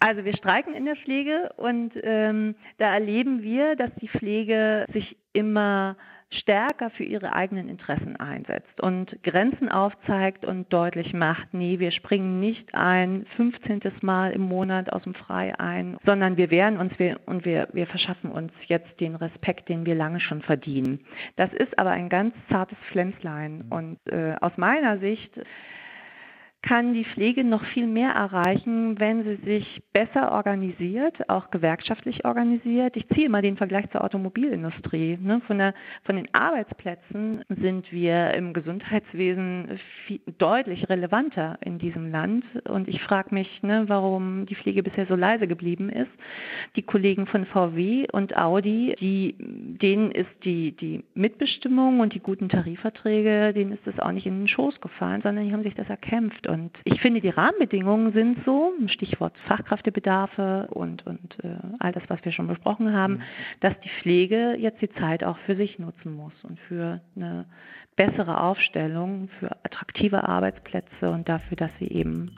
Also wir streiken in der Pflege und ähm, da erleben wir, dass die Pflege sich immer stärker für ihre eigenen Interessen einsetzt und Grenzen aufzeigt und deutlich macht, nee, wir springen nicht ein 15. Mal im Monat aus dem Frei ein, sondern wir wehren uns und wir, wir verschaffen uns jetzt den Respekt, den wir lange schon verdienen. Das ist aber ein ganz zartes Pflänzlein und äh, aus meiner Sicht kann die Pflege noch viel mehr erreichen, wenn sie sich besser organisiert, auch gewerkschaftlich organisiert. Ich ziehe mal den Vergleich zur Automobilindustrie. Ne? Von, der, von den Arbeitsplätzen sind wir im Gesundheitswesen viel, deutlich relevanter in diesem Land. Und ich frage mich, ne, warum die Pflege bisher so leise geblieben ist. Die Kollegen von VW und Audi, die, denen ist die, die Mitbestimmung und die guten Tarifverträge, denen ist das auch nicht in den Schoß gefallen, sondern die haben sich das erkämpft. Und ich finde, die Rahmenbedingungen sind so, Stichwort Fachkräftebedarfe und, und äh, all das, was wir schon besprochen haben, mhm. dass die Pflege jetzt die Zeit auch für sich nutzen muss und für eine bessere Aufstellung, für attraktive Arbeitsplätze und dafür, dass sie eben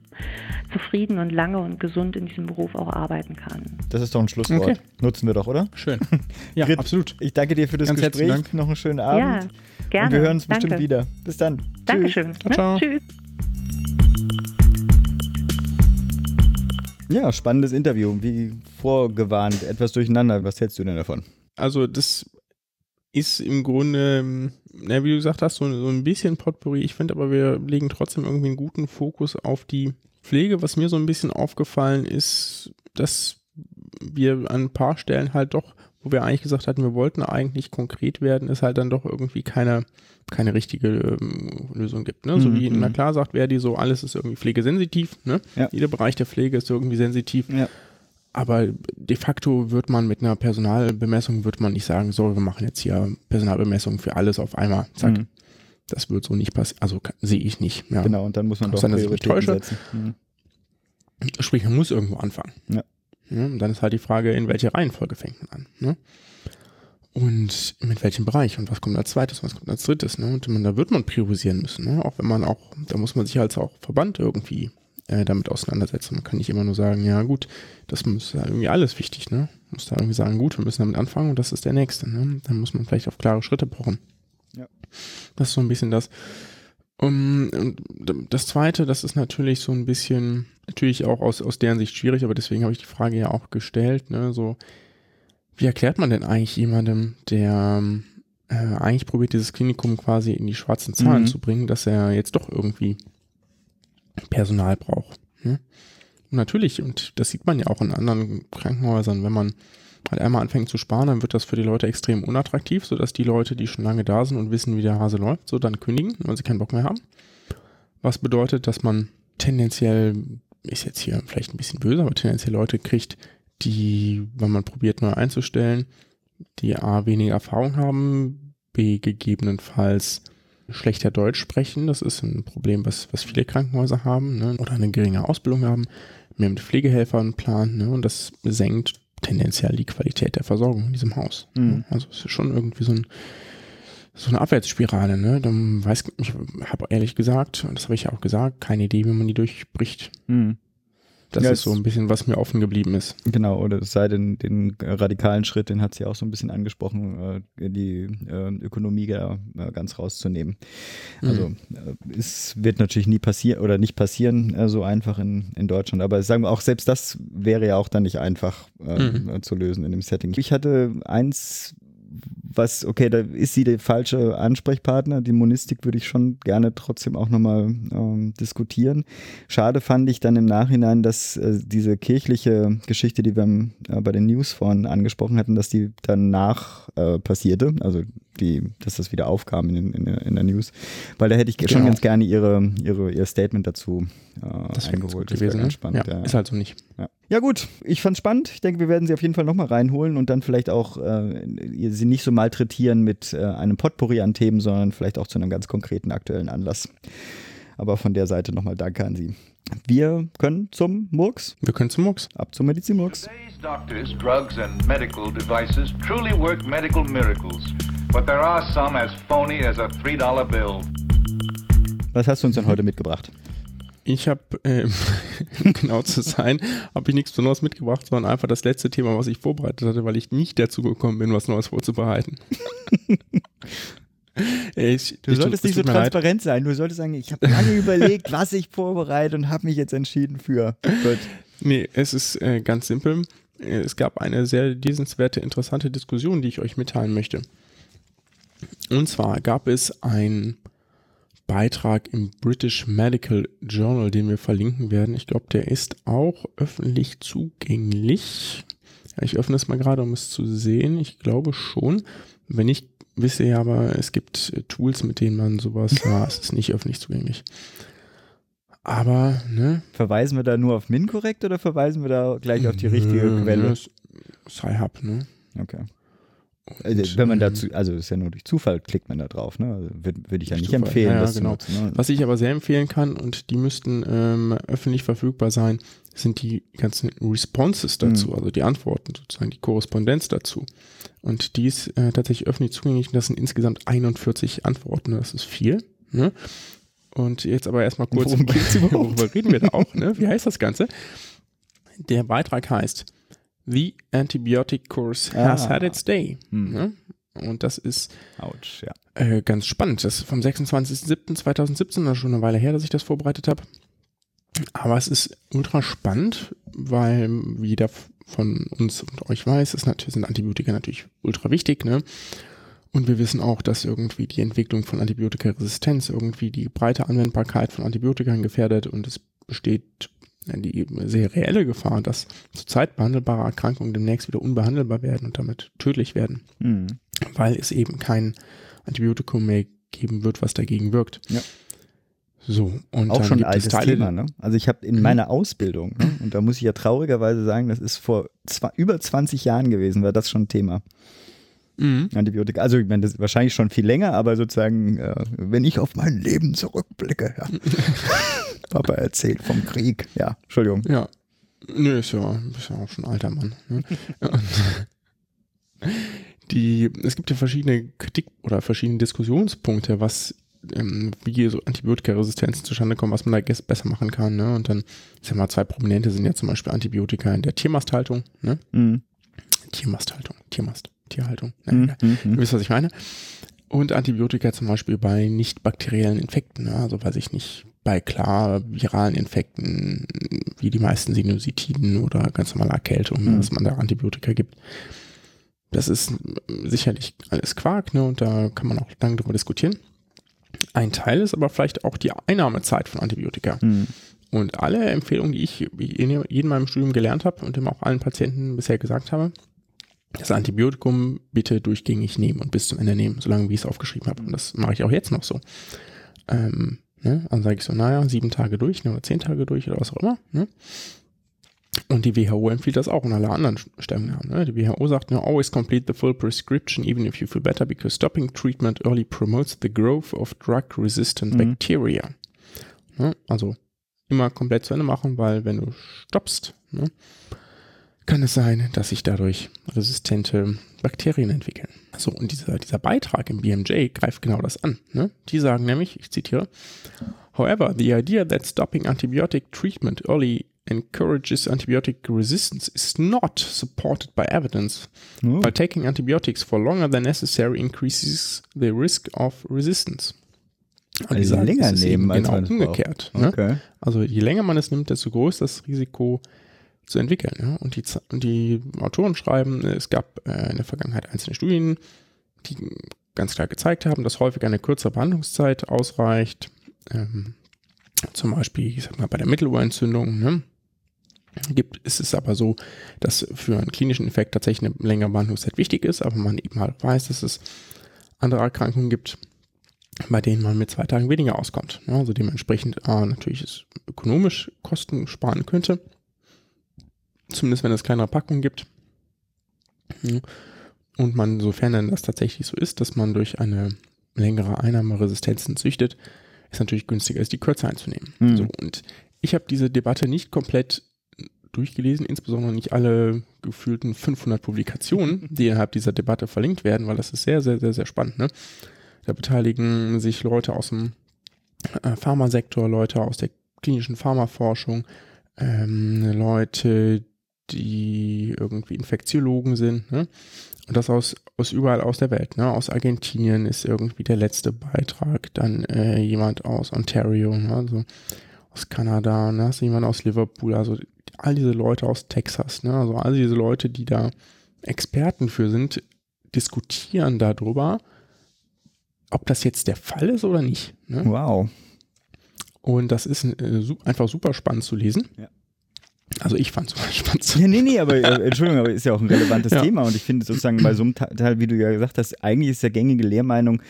zufrieden und lange und gesund in diesem Beruf auch arbeiten kann. Das ist doch ein Schlusswort. Okay. Nutzen wir doch, oder? Schön. <laughs> Ja, Grit, absolut. Ich danke dir für das Ganz Gespräch. Noch einen schönen Abend. Ja, gerne. Und wir hören uns Danke. bestimmt wieder. Bis dann. Dankeschön. Tschüss. Ciao. Tschüss. Ja, spannendes Interview. Wie vorgewarnt, etwas durcheinander. Was hältst du denn davon? Also, das ist im Grunde, na, wie du gesagt hast, so, so ein bisschen Potpourri. Ich finde aber, wir legen trotzdem irgendwie einen guten Fokus auf die Pflege. Was mir so ein bisschen aufgefallen ist, dass wir an ein paar Stellen halt doch, wo wir eigentlich gesagt hatten, wir wollten eigentlich konkret werden, ist halt dann doch irgendwie keine, keine richtige ähm, Lösung gibt. Ne? Mhm. So wie, na mhm. klar sagt Verdi, so alles ist irgendwie pflegesensitiv. Ne? Ja. Jeder Bereich der Pflege ist irgendwie sensitiv. Ja. Aber de facto wird man mit einer Personalbemessung, wird man nicht sagen, so, wir machen jetzt hier Personalbemessung für alles auf einmal. Zack. Mhm. Das wird so nicht passieren. Also sehe ich nicht. Ja. Genau, und dann muss man doch sein, Prioritäten setzen. Mhm. Sprich, man muss irgendwo anfangen. Ja. Ja. Und dann ist halt die Frage, in welche Reihenfolge fängt man an. Ne? Und mit welchem Bereich und was kommt als zweites, was kommt als drittes. Ne? Und man, da wird man priorisieren müssen. Ne? Auch wenn man auch, da muss man sich als auch Verband irgendwie äh, damit auseinandersetzen. Man kann nicht immer nur sagen, ja gut, das muss ja irgendwie alles wichtig, ne? Man muss da irgendwie sagen, gut, wir müssen damit anfangen und das ist der nächste, ne? Dann muss man vielleicht auf klare Schritte pochen. Ja. Das ist so ein bisschen das. Um, und das zweite, das ist natürlich so ein bisschen, natürlich auch aus, aus deren Sicht schwierig, aber deswegen habe ich die Frage ja auch gestellt, ne? So, wie erklärt man denn eigentlich jemandem, der äh, eigentlich probiert, dieses Klinikum quasi in die schwarzen Zahlen mhm. zu bringen, dass er jetzt doch irgendwie Personal braucht. Ne? Und natürlich, und das sieht man ja auch in anderen Krankenhäusern, wenn man halt einmal anfängt zu sparen, dann wird das für die Leute extrem unattraktiv, sodass die Leute, die schon lange da sind und wissen, wie der Hase läuft, so dann kündigen, weil sie keinen Bock mehr haben. Was bedeutet, dass man tendenziell, ist jetzt hier vielleicht ein bisschen böse, aber tendenziell Leute kriegt, die, wenn man probiert neu einzustellen, die A weniger Erfahrung haben, B gegebenenfalls schlechter Deutsch sprechen. Das ist ein Problem, was, was viele Krankenhäuser haben ne? oder eine geringe Ausbildung haben, mehr mit Pflegehelfern planen ne? und das senkt tendenziell die Qualität der Versorgung in diesem Haus. Mhm. Also es ist schon irgendwie so, ein, so eine Abwärtsspirale. Ne? Dann weiß ich, habe ehrlich gesagt, und das habe ich ja auch gesagt, keine Idee, wie man die durchbricht. Mhm. Das ja, ist so ein bisschen, was mir offen geblieben ist. Genau, oder es sei denn, den radikalen Schritt, den hat sie auch so ein bisschen angesprochen, äh, die äh, Ökonomie da äh, ganz rauszunehmen. Also mhm. es wird natürlich nie passieren oder nicht passieren, so einfach in, in Deutschland. Aber sagen wir auch, selbst das wäre ja auch dann nicht einfach mhm. zu lösen in dem Setting. Ich hatte eins was, okay, da ist sie der falsche Ansprechpartner. Die Monistik würde ich schon gerne trotzdem auch nochmal ähm, diskutieren. Schade fand ich dann im Nachhinein, dass äh, diese kirchliche Geschichte, die wir äh, bei den News vorhin angesprochen hatten, dass die danach äh, passierte. Also die, dass das wieder aufkam in, in, in der News. Weil da hätte ich genau. schon ganz gerne ihre, ihre, ihr Statement dazu äh, das eingeholt. Das gewesen, ganz ne? spannend. Ja, ja. Ist halt so nicht. Ja. ja. gut, ich fand's spannend. Ich denke, wir werden sie auf jeden Fall nochmal reinholen und dann vielleicht auch äh, sie nicht so malträtieren mit äh, einem Potpourri an Themen, sondern vielleicht auch zu einem ganz konkreten aktuellen Anlass. Aber von der Seite nochmal Danke an Sie. Wir können zum Murks. Wir können zum Murks. Ab zum Medizin-Murks. doctors, drugs and medical devices truly work medical miracles. But there are some as phony as a $3 bill. Was hast du uns denn heute mitgebracht? Ich habe, äh, <laughs> genau zu sein, habe ich nichts Besonderes mitgebracht, sondern einfach das letzte Thema, was ich vorbereitet hatte, weil ich nicht dazu gekommen bin, was Neues vorzubereiten. <laughs> Ich, du ich, solltest nicht so transparent leid. sein. Du solltest sagen, ich habe lange überlegt, was ich vorbereite und habe mich jetzt entschieden für. Gut. Nee, es ist äh, ganz simpel. Es gab eine sehr lesenswerte, interessante Diskussion, die ich euch mitteilen möchte. Und zwar gab es ein Beitrag im British Medical Journal, den wir verlinken werden. Ich glaube, der ist auch öffentlich zugänglich. Ich öffne es mal gerade, um es zu sehen. Ich glaube schon. Wenn nicht, wisst ihr aber, es gibt Tools, mit denen man sowas, <laughs> ja, es ist nicht öffentlich zugänglich. Aber, ne? Verweisen wir da nur auf MinCorrect oder verweisen wir da gleich auf die richtige Quelle? Sci-Hub, ne? Okay. Also, wenn man dazu, also ist ja nur durch Zufall klickt man da drauf, ne? Also Würde würd ich ja nicht Zufall. empfehlen, Ja, ja, das genau. zu nutzen. Ne? Was ich aber sehr empfehlen kann, und die müssten ähm, öffentlich verfügbar sein, sind die ganzen Responses dazu, Mhm. also die Antworten sozusagen, die Korrespondenz dazu. Und die ist äh, tatsächlich öffentlich zugänglich und das sind insgesamt 41 Antworten, das ist viel. Ne? Und jetzt aber erstmal kurz, Worum geht's <laughs> überhaupt? worüber reden wir da auch? Ne? Wie heißt das Ganze? Der Beitrag heißt The Antibiotic Course Has Ah. Had Its Day. Hm. Ne? Und das ist Autsch, ja. äh, ganz spannend. Das ist vom 26.07.2017, das ist schon eine Weile her, dass ich das vorbereitet habe. Aber es ist ultra spannend, weil wie jeder von uns und euch weiß, ist natürlich, sind Antibiotika natürlich ultra wichtig. Ne? Und wir wissen auch, dass irgendwie die Entwicklung von Antibiotikaresistenz irgendwie die breite Anwendbarkeit von Antibiotika gefährdet und es besteht die sehr reelle Gefahr, dass zurzeit behandelbare Erkrankungen demnächst wieder unbehandelbar werden und damit tödlich werden Hm. weil es eben kein Antibiotikum mehr geben wird, was dagegen wirkt. Ja. So, und Auch schon ein altes Teile, Thema, ne? Also ich habe in Mhm. meiner Ausbildung, ne? und da muss ich ja traurigerweise sagen, das ist vor zwei, über 20 Jahren gewesen, war das schon ein Thema. Mhm. Antibiotika. Also ich meine, das ist wahrscheinlich schon viel länger, aber sozusagen, äh, wenn ich auf mein Leben zurückblicke, ja. <laughs> Papa erzählt vom Krieg. Ja, Entschuldigung. Ja. Nö, ist ja, ist ja auch schon ein alter Mann. Ne? <laughs> Die, es gibt ja verschiedene Kritik- oder verschiedene Diskussionspunkte, was ähm, wie so Antibiotikaresistenzen zustande kommen, was man da besser machen kann. Ne? Und dann, ich sag mal, zwei prominente sind ja zum Beispiel Antibiotika in der Tiermasthaltung. Ne? Mhm. Tiermasthaltung, Tiermast, Tierhaltung. Ne? Mhm. egal. Mhm. Ihr wisst, was ich meine. Und Antibiotika zum Beispiel bei nicht bakteriellen Infekten, ne? also weiß ich nicht, bei klar viralen Infekten, wie die meisten Sinusitiden oder ganz normale Erkältung, ne? Mhm. dass man da Antibiotika gibt. Das ist sicherlich alles Quark, ne? Und da kann man auch lange drüber diskutieren. Ein Teil ist aber vielleicht auch die Einnahmezeit von Antibiotika. Mhm. Und alle Empfehlungen, die ich in jedem meinem Studium gelernt habe und dem auch allen Patienten bisher gesagt habe, das Antibiotikum bitte durchgängig nehmen und bis zum Ende nehmen, solange wie ich es aufgeschrieben habe. Und das mache ich auch jetzt noch so. Ähm, ne? Dann sage ich so, naja, sieben Tage durch ne? oder zehn Tage durch oder was auch immer. Ne? Und die WHO empfiehlt das auch und alle anderen Stellungnahmen. Ne? Die WHO sagt, no, always complete the full prescription even if you feel better because stopping treatment early promotes the growth of drug-resistant Mhm. bacteria. Ne? Also immer komplett zu Ende machen, weil wenn du stoppst, ne, kann es sein, dass sich dadurch resistente Bakterien entwickeln. So, und dieser, dieser Beitrag im BMJ greift genau das an. Ne? Die sagen nämlich, ich zitiere, However, the idea that stopping antibiotic treatment early encourages antibiotic resistance is not supported by evidence. Oh. While taking antibiotics for longer than necessary increases the risk of resistance. Und Also länger es ist nehmen, genau umgekehrt. Ne? Okay. Also je länger man es nimmt, desto größer das Risiko zu entwickeln. Ja? Und, die, die Autoren schreiben, es gab äh, in der Vergangenheit einzelne Studien, die ganz klar gezeigt haben, dass häufig eine kürzere Behandlungszeit ausreicht. Ähm, zum Beispiel, ich sag mal, bei der Mittelohrentzündung. Ne? Gibt, ist es aber so, dass für einen klinischen Effekt tatsächlich eine längere Behandlungszeit wichtig ist, aber man eben halt weiß, dass es andere Erkrankungen gibt, bei denen man mit zwei Tagen weniger auskommt. Ja, also dementsprechend ah, natürlich es ökonomisch Kosten sparen könnte. Zumindest wenn es kleinere Packungen gibt. Ja. Und man, sofern denn das tatsächlich so ist, dass man durch eine längere Einnahme Resistenzen züchtet, ist natürlich günstiger, ist die kürzer einzunehmen. Mhm. So, und ich habe diese Debatte nicht komplett durchgelesen, insbesondere nicht alle gefühlten 500 Publikationen, <laughs> die innerhalb dieser Debatte verlinkt werden, weil das ist sehr, sehr, sehr, sehr spannend. Ne? Da beteiligen sich Leute aus dem äh, Pharmasektor, Leute aus der klinischen Pharmaforschung, ähm, Leute, die irgendwie Infektiologen sind. Ne? Und das aus, aus überall aus der Welt. Ne? Aus Argentinien ist irgendwie der letzte Beitrag. Dann äh, jemand aus Ontario, ne? also aus Kanada, ne? du jemand aus Liverpool, also all diese Leute aus Texas, ne? also all diese Leute, die da Experten für sind, diskutieren darüber, ob das jetzt der Fall ist oder nicht. Ne? Wow. Und das ist äh, einfach super spannend zu lesen. Ja. Also ich fand es spannend Ja, nee, nee, aber <laughs> äh, Entschuldigung, aber ist ja auch ein relevantes Ja. Thema und ich finde sozusagen bei so einem Teil, wie du ja gesagt hast, eigentlich ist der gängige Lehrmeinung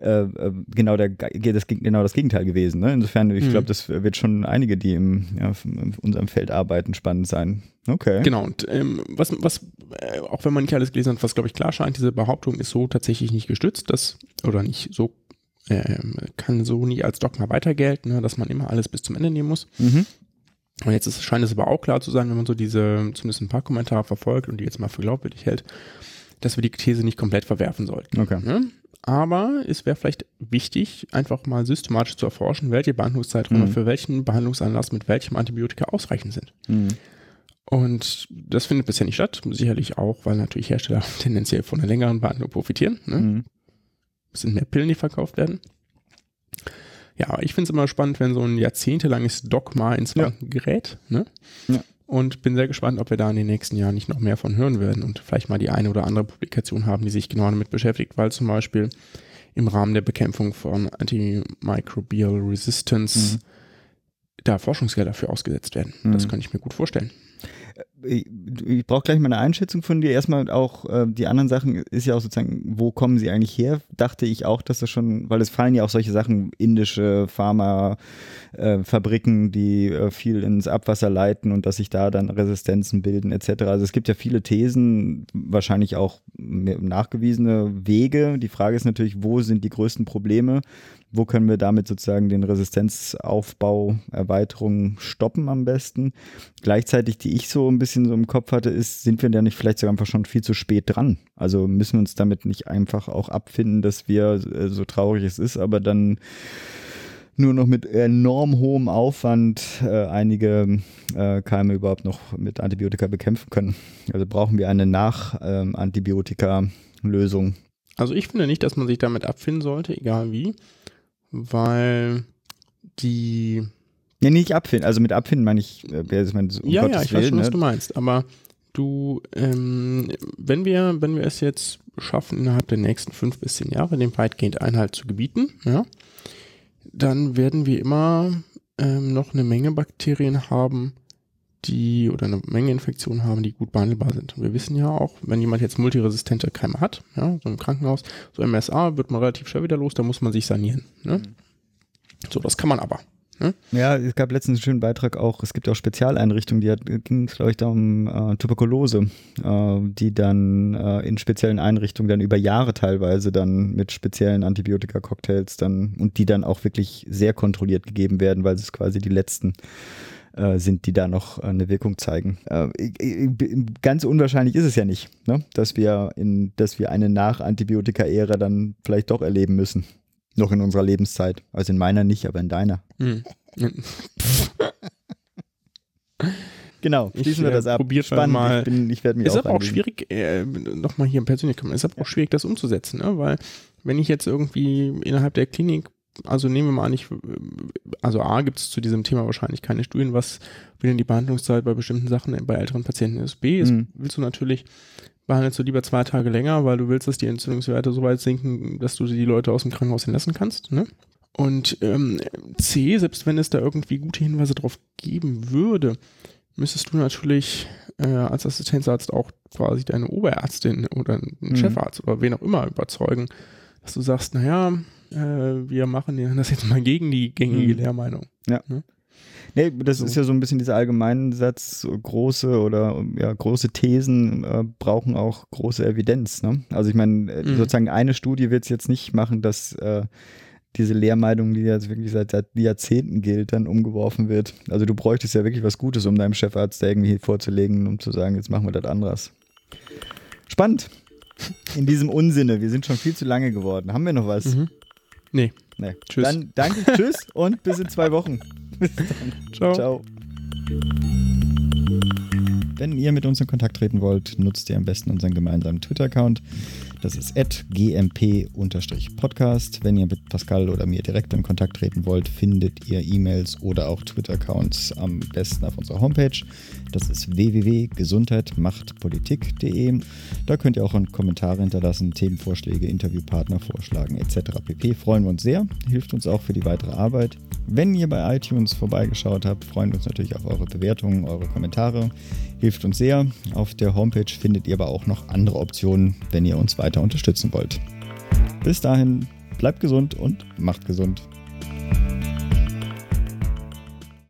äh, äh, genau, der, das, genau das Gegenteil gewesen. Ne? Insofern, ich Mhm. glaube, das wird schon einige, die im, ja, in unserem Feld arbeiten, spannend sein. Okay. Genau, und ähm, was, was äh, auch wenn man nicht alles gelesen hat, was glaube ich klar scheint, diese Behauptung ist so tatsächlich nicht gestützt, dass, oder nicht so, ähm, kann so nie als Dogma weiter gelten, ne, dass man immer alles bis zum Ende nehmen muss. Mhm. Und jetzt ist, scheint es aber auch klar zu sein, wenn man so diese, zumindest ein paar Kommentare verfolgt und die jetzt mal für glaubwürdig hält, dass wir die These nicht komplett verwerfen sollten. Okay. Ne? Aber es wäre vielleicht wichtig, einfach mal systematisch zu erforschen, welche Behandlungszeiträume Mhm. für welchen Behandlungsanlass mit welchem Antibiotika ausreichend sind. Mhm. Und das findet bisher nicht statt. Sicherlich auch, weil natürlich Hersteller <laughs> tendenziell von einer längeren Behandlung profitieren. Ne? Mhm. Es sind mehr Pillen, die verkauft werden. Ja, ich finde es immer spannend, wenn so ein jahrzehntelanges Dogma ins Ja. Wanken gerät. Ne? Ja. Und bin sehr gespannt, ob wir da in den nächsten Jahren nicht noch mehr von hören werden und vielleicht mal die eine oder andere Publikation haben, die sich genau damit beschäftigt, weil zum Beispiel im Rahmen der Bekämpfung von Antimicrobial Resistance Mhm. da Forschungsgelder für ausgesetzt werden. Mhm. Das kann ich mir gut vorstellen. Ich, brauche gleich mal eine Einschätzung von dir. Erstmal auch äh, die anderen Sachen ist ja auch sozusagen, wo kommen sie eigentlich her? Dachte ich auch, dass das schon, weil es fallen ja auch solche Sachen, indische Pharmafabriken, die äh, viel ins Abwasser leiten und dass sich da dann Resistenzen bilden etc. Also es gibt ja viele Thesen, wahrscheinlich auch nachgewiesene Wege. Die Frage ist natürlich, wo sind die größten Probleme? Wo können wir damit sozusagen den Resistenzaufbau, Erweiterung stoppen am besten? Gleichzeitig, die ich so ein bisschen so im Kopf hatte, ist, sind wir da nicht vielleicht sogar einfach schon viel zu spät dran? Also müssen wir uns damit nicht einfach auch abfinden, dass wir, äh, so traurig es ist, aber dann nur noch mit enorm hohem Aufwand äh, einige äh, Keime überhaupt noch mit Antibiotika bekämpfen können. Also brauchen wir eine Nach-Antibiotika-Lösung. Also ich finde nicht, dass man sich damit abfinden sollte, egal wie, weil die Nee, nicht abfinden. Also mit abfinden meine ich, äh, ich meine, um ja, Gottes ja, ich weiß Willen, schon, was ne? du meinst, aber du, ähm, wenn wir, wenn wir es jetzt schaffen, innerhalb der nächsten fünf bis zehn Jahre dem weitgehend Einhalt zu gebieten, ja, dann werden wir immer ähm, noch eine Menge Bakterien haben, die oder eine Menge Infektionen haben, die gut behandelbar sind. Und wir wissen ja auch, wenn jemand jetzt multiresistente Keime hat, ja, so im Krankenhaus, so MSA wird man relativ schnell wieder los, da muss man sich sanieren. Ne? So, das kann man aber. Ja, es gab letztens einen schönen Beitrag auch, es gibt auch Spezialeinrichtungen, die ging es, glaube ich, da um äh, Tuberkulose, äh, die dann äh, in speziellen Einrichtungen dann über Jahre teilweise dann mit speziellen Antibiotika-Cocktails dann und die dann auch wirklich sehr kontrolliert gegeben werden, weil es quasi die letzten äh, sind, die da noch äh, eine Wirkung zeigen. Äh, ganz unwahrscheinlich ist es ja nicht, ne? dass wir in, dass wir eine Nach-Antibiotika-Ära dann vielleicht doch erleben müssen. Noch in unserer Lebenszeit. Also in meiner nicht, aber in deiner. Hm. <laughs> Genau, Ich, schließen wir äh, das ab. probiert Spannend, mal- ich, bin, ich werde mich Ist auch aber auch schwierig, äh, nochmal hier persönlich kommen, ist aber auch schwierig, das umzusetzen, ne? weil wenn ich jetzt irgendwie innerhalb der Klinik, also nehmen wir mal an, ich, also A, gibt es zu diesem Thema wahrscheinlich keine Studien, was wie denn die Behandlungszeit bei bestimmten Sachen bei älteren Patienten ist. B, ist, Mhm. willst du natürlich, behandelst du lieber zwei Tage länger, weil du willst, dass die Entzündungswerte so weit sinken, dass du die Leute aus dem Krankenhaus entlassen kannst. Ne? Und ähm, C, selbst wenn es da irgendwie gute Hinweise drauf geben würde, müsstest du natürlich äh, als Assistenzarzt auch quasi deine Oberärztin oder einen Mhm. Chefarzt oder wen auch immer überzeugen, dass du sagst, naja, äh, wir machen ja das jetzt mal gegen die gängige Mhm. Lehrmeinung. Nee, das So. ist ja so ein bisschen dieser allgemeine Satz, große oder ja, große Thesen äh, brauchen auch große Evidenz. Ne? Also ich meine, äh, Mhm. sozusagen eine Studie wird es jetzt nicht machen, dass äh, diese Lehrmeinung, die jetzt wirklich seit, seit Jahrzehnten gilt, dann umgeworfen wird. Also du bräuchtest ja wirklich was Gutes, um deinem Chefarzt da irgendwie vorzulegen, um zu sagen, jetzt machen wir das anders. Spannend. In diesem Unsinne, wir sind schon viel zu lange geworden. Haben wir noch was? Mhm. Nee. Nee. Tschüss. Dann danke, tschüss und bis in zwei Wochen. Bis dann. Ciao. Ciao. Wenn ihr mit uns in Kontakt treten wollt, nutzt ihr am besten unseren gemeinsamen Twitter-Account. Das ist gmp-podcast. Wenn ihr mit Pascal oder mir direkt in Kontakt treten wollt, findet ihr E-Mails oder auch Twitter-Accounts am besten auf unserer Homepage. Das ist www.gesundheitmachtpolitik.de. Da könnt ihr auch Kommentare hinterlassen, Themenvorschläge, Interviewpartner vorschlagen etc. pp. Freuen wir uns sehr, hilft uns auch für die weitere Arbeit. Wenn ihr bei iTunes vorbeigeschaut habt, freuen wir uns natürlich auf eure Bewertungen, eure Kommentare. Hilft uns sehr. Auf der Homepage findet ihr aber auch noch andere Optionen, wenn ihr uns weiter unterstützen wollt. Bis dahin, bleibt gesund und macht gesund.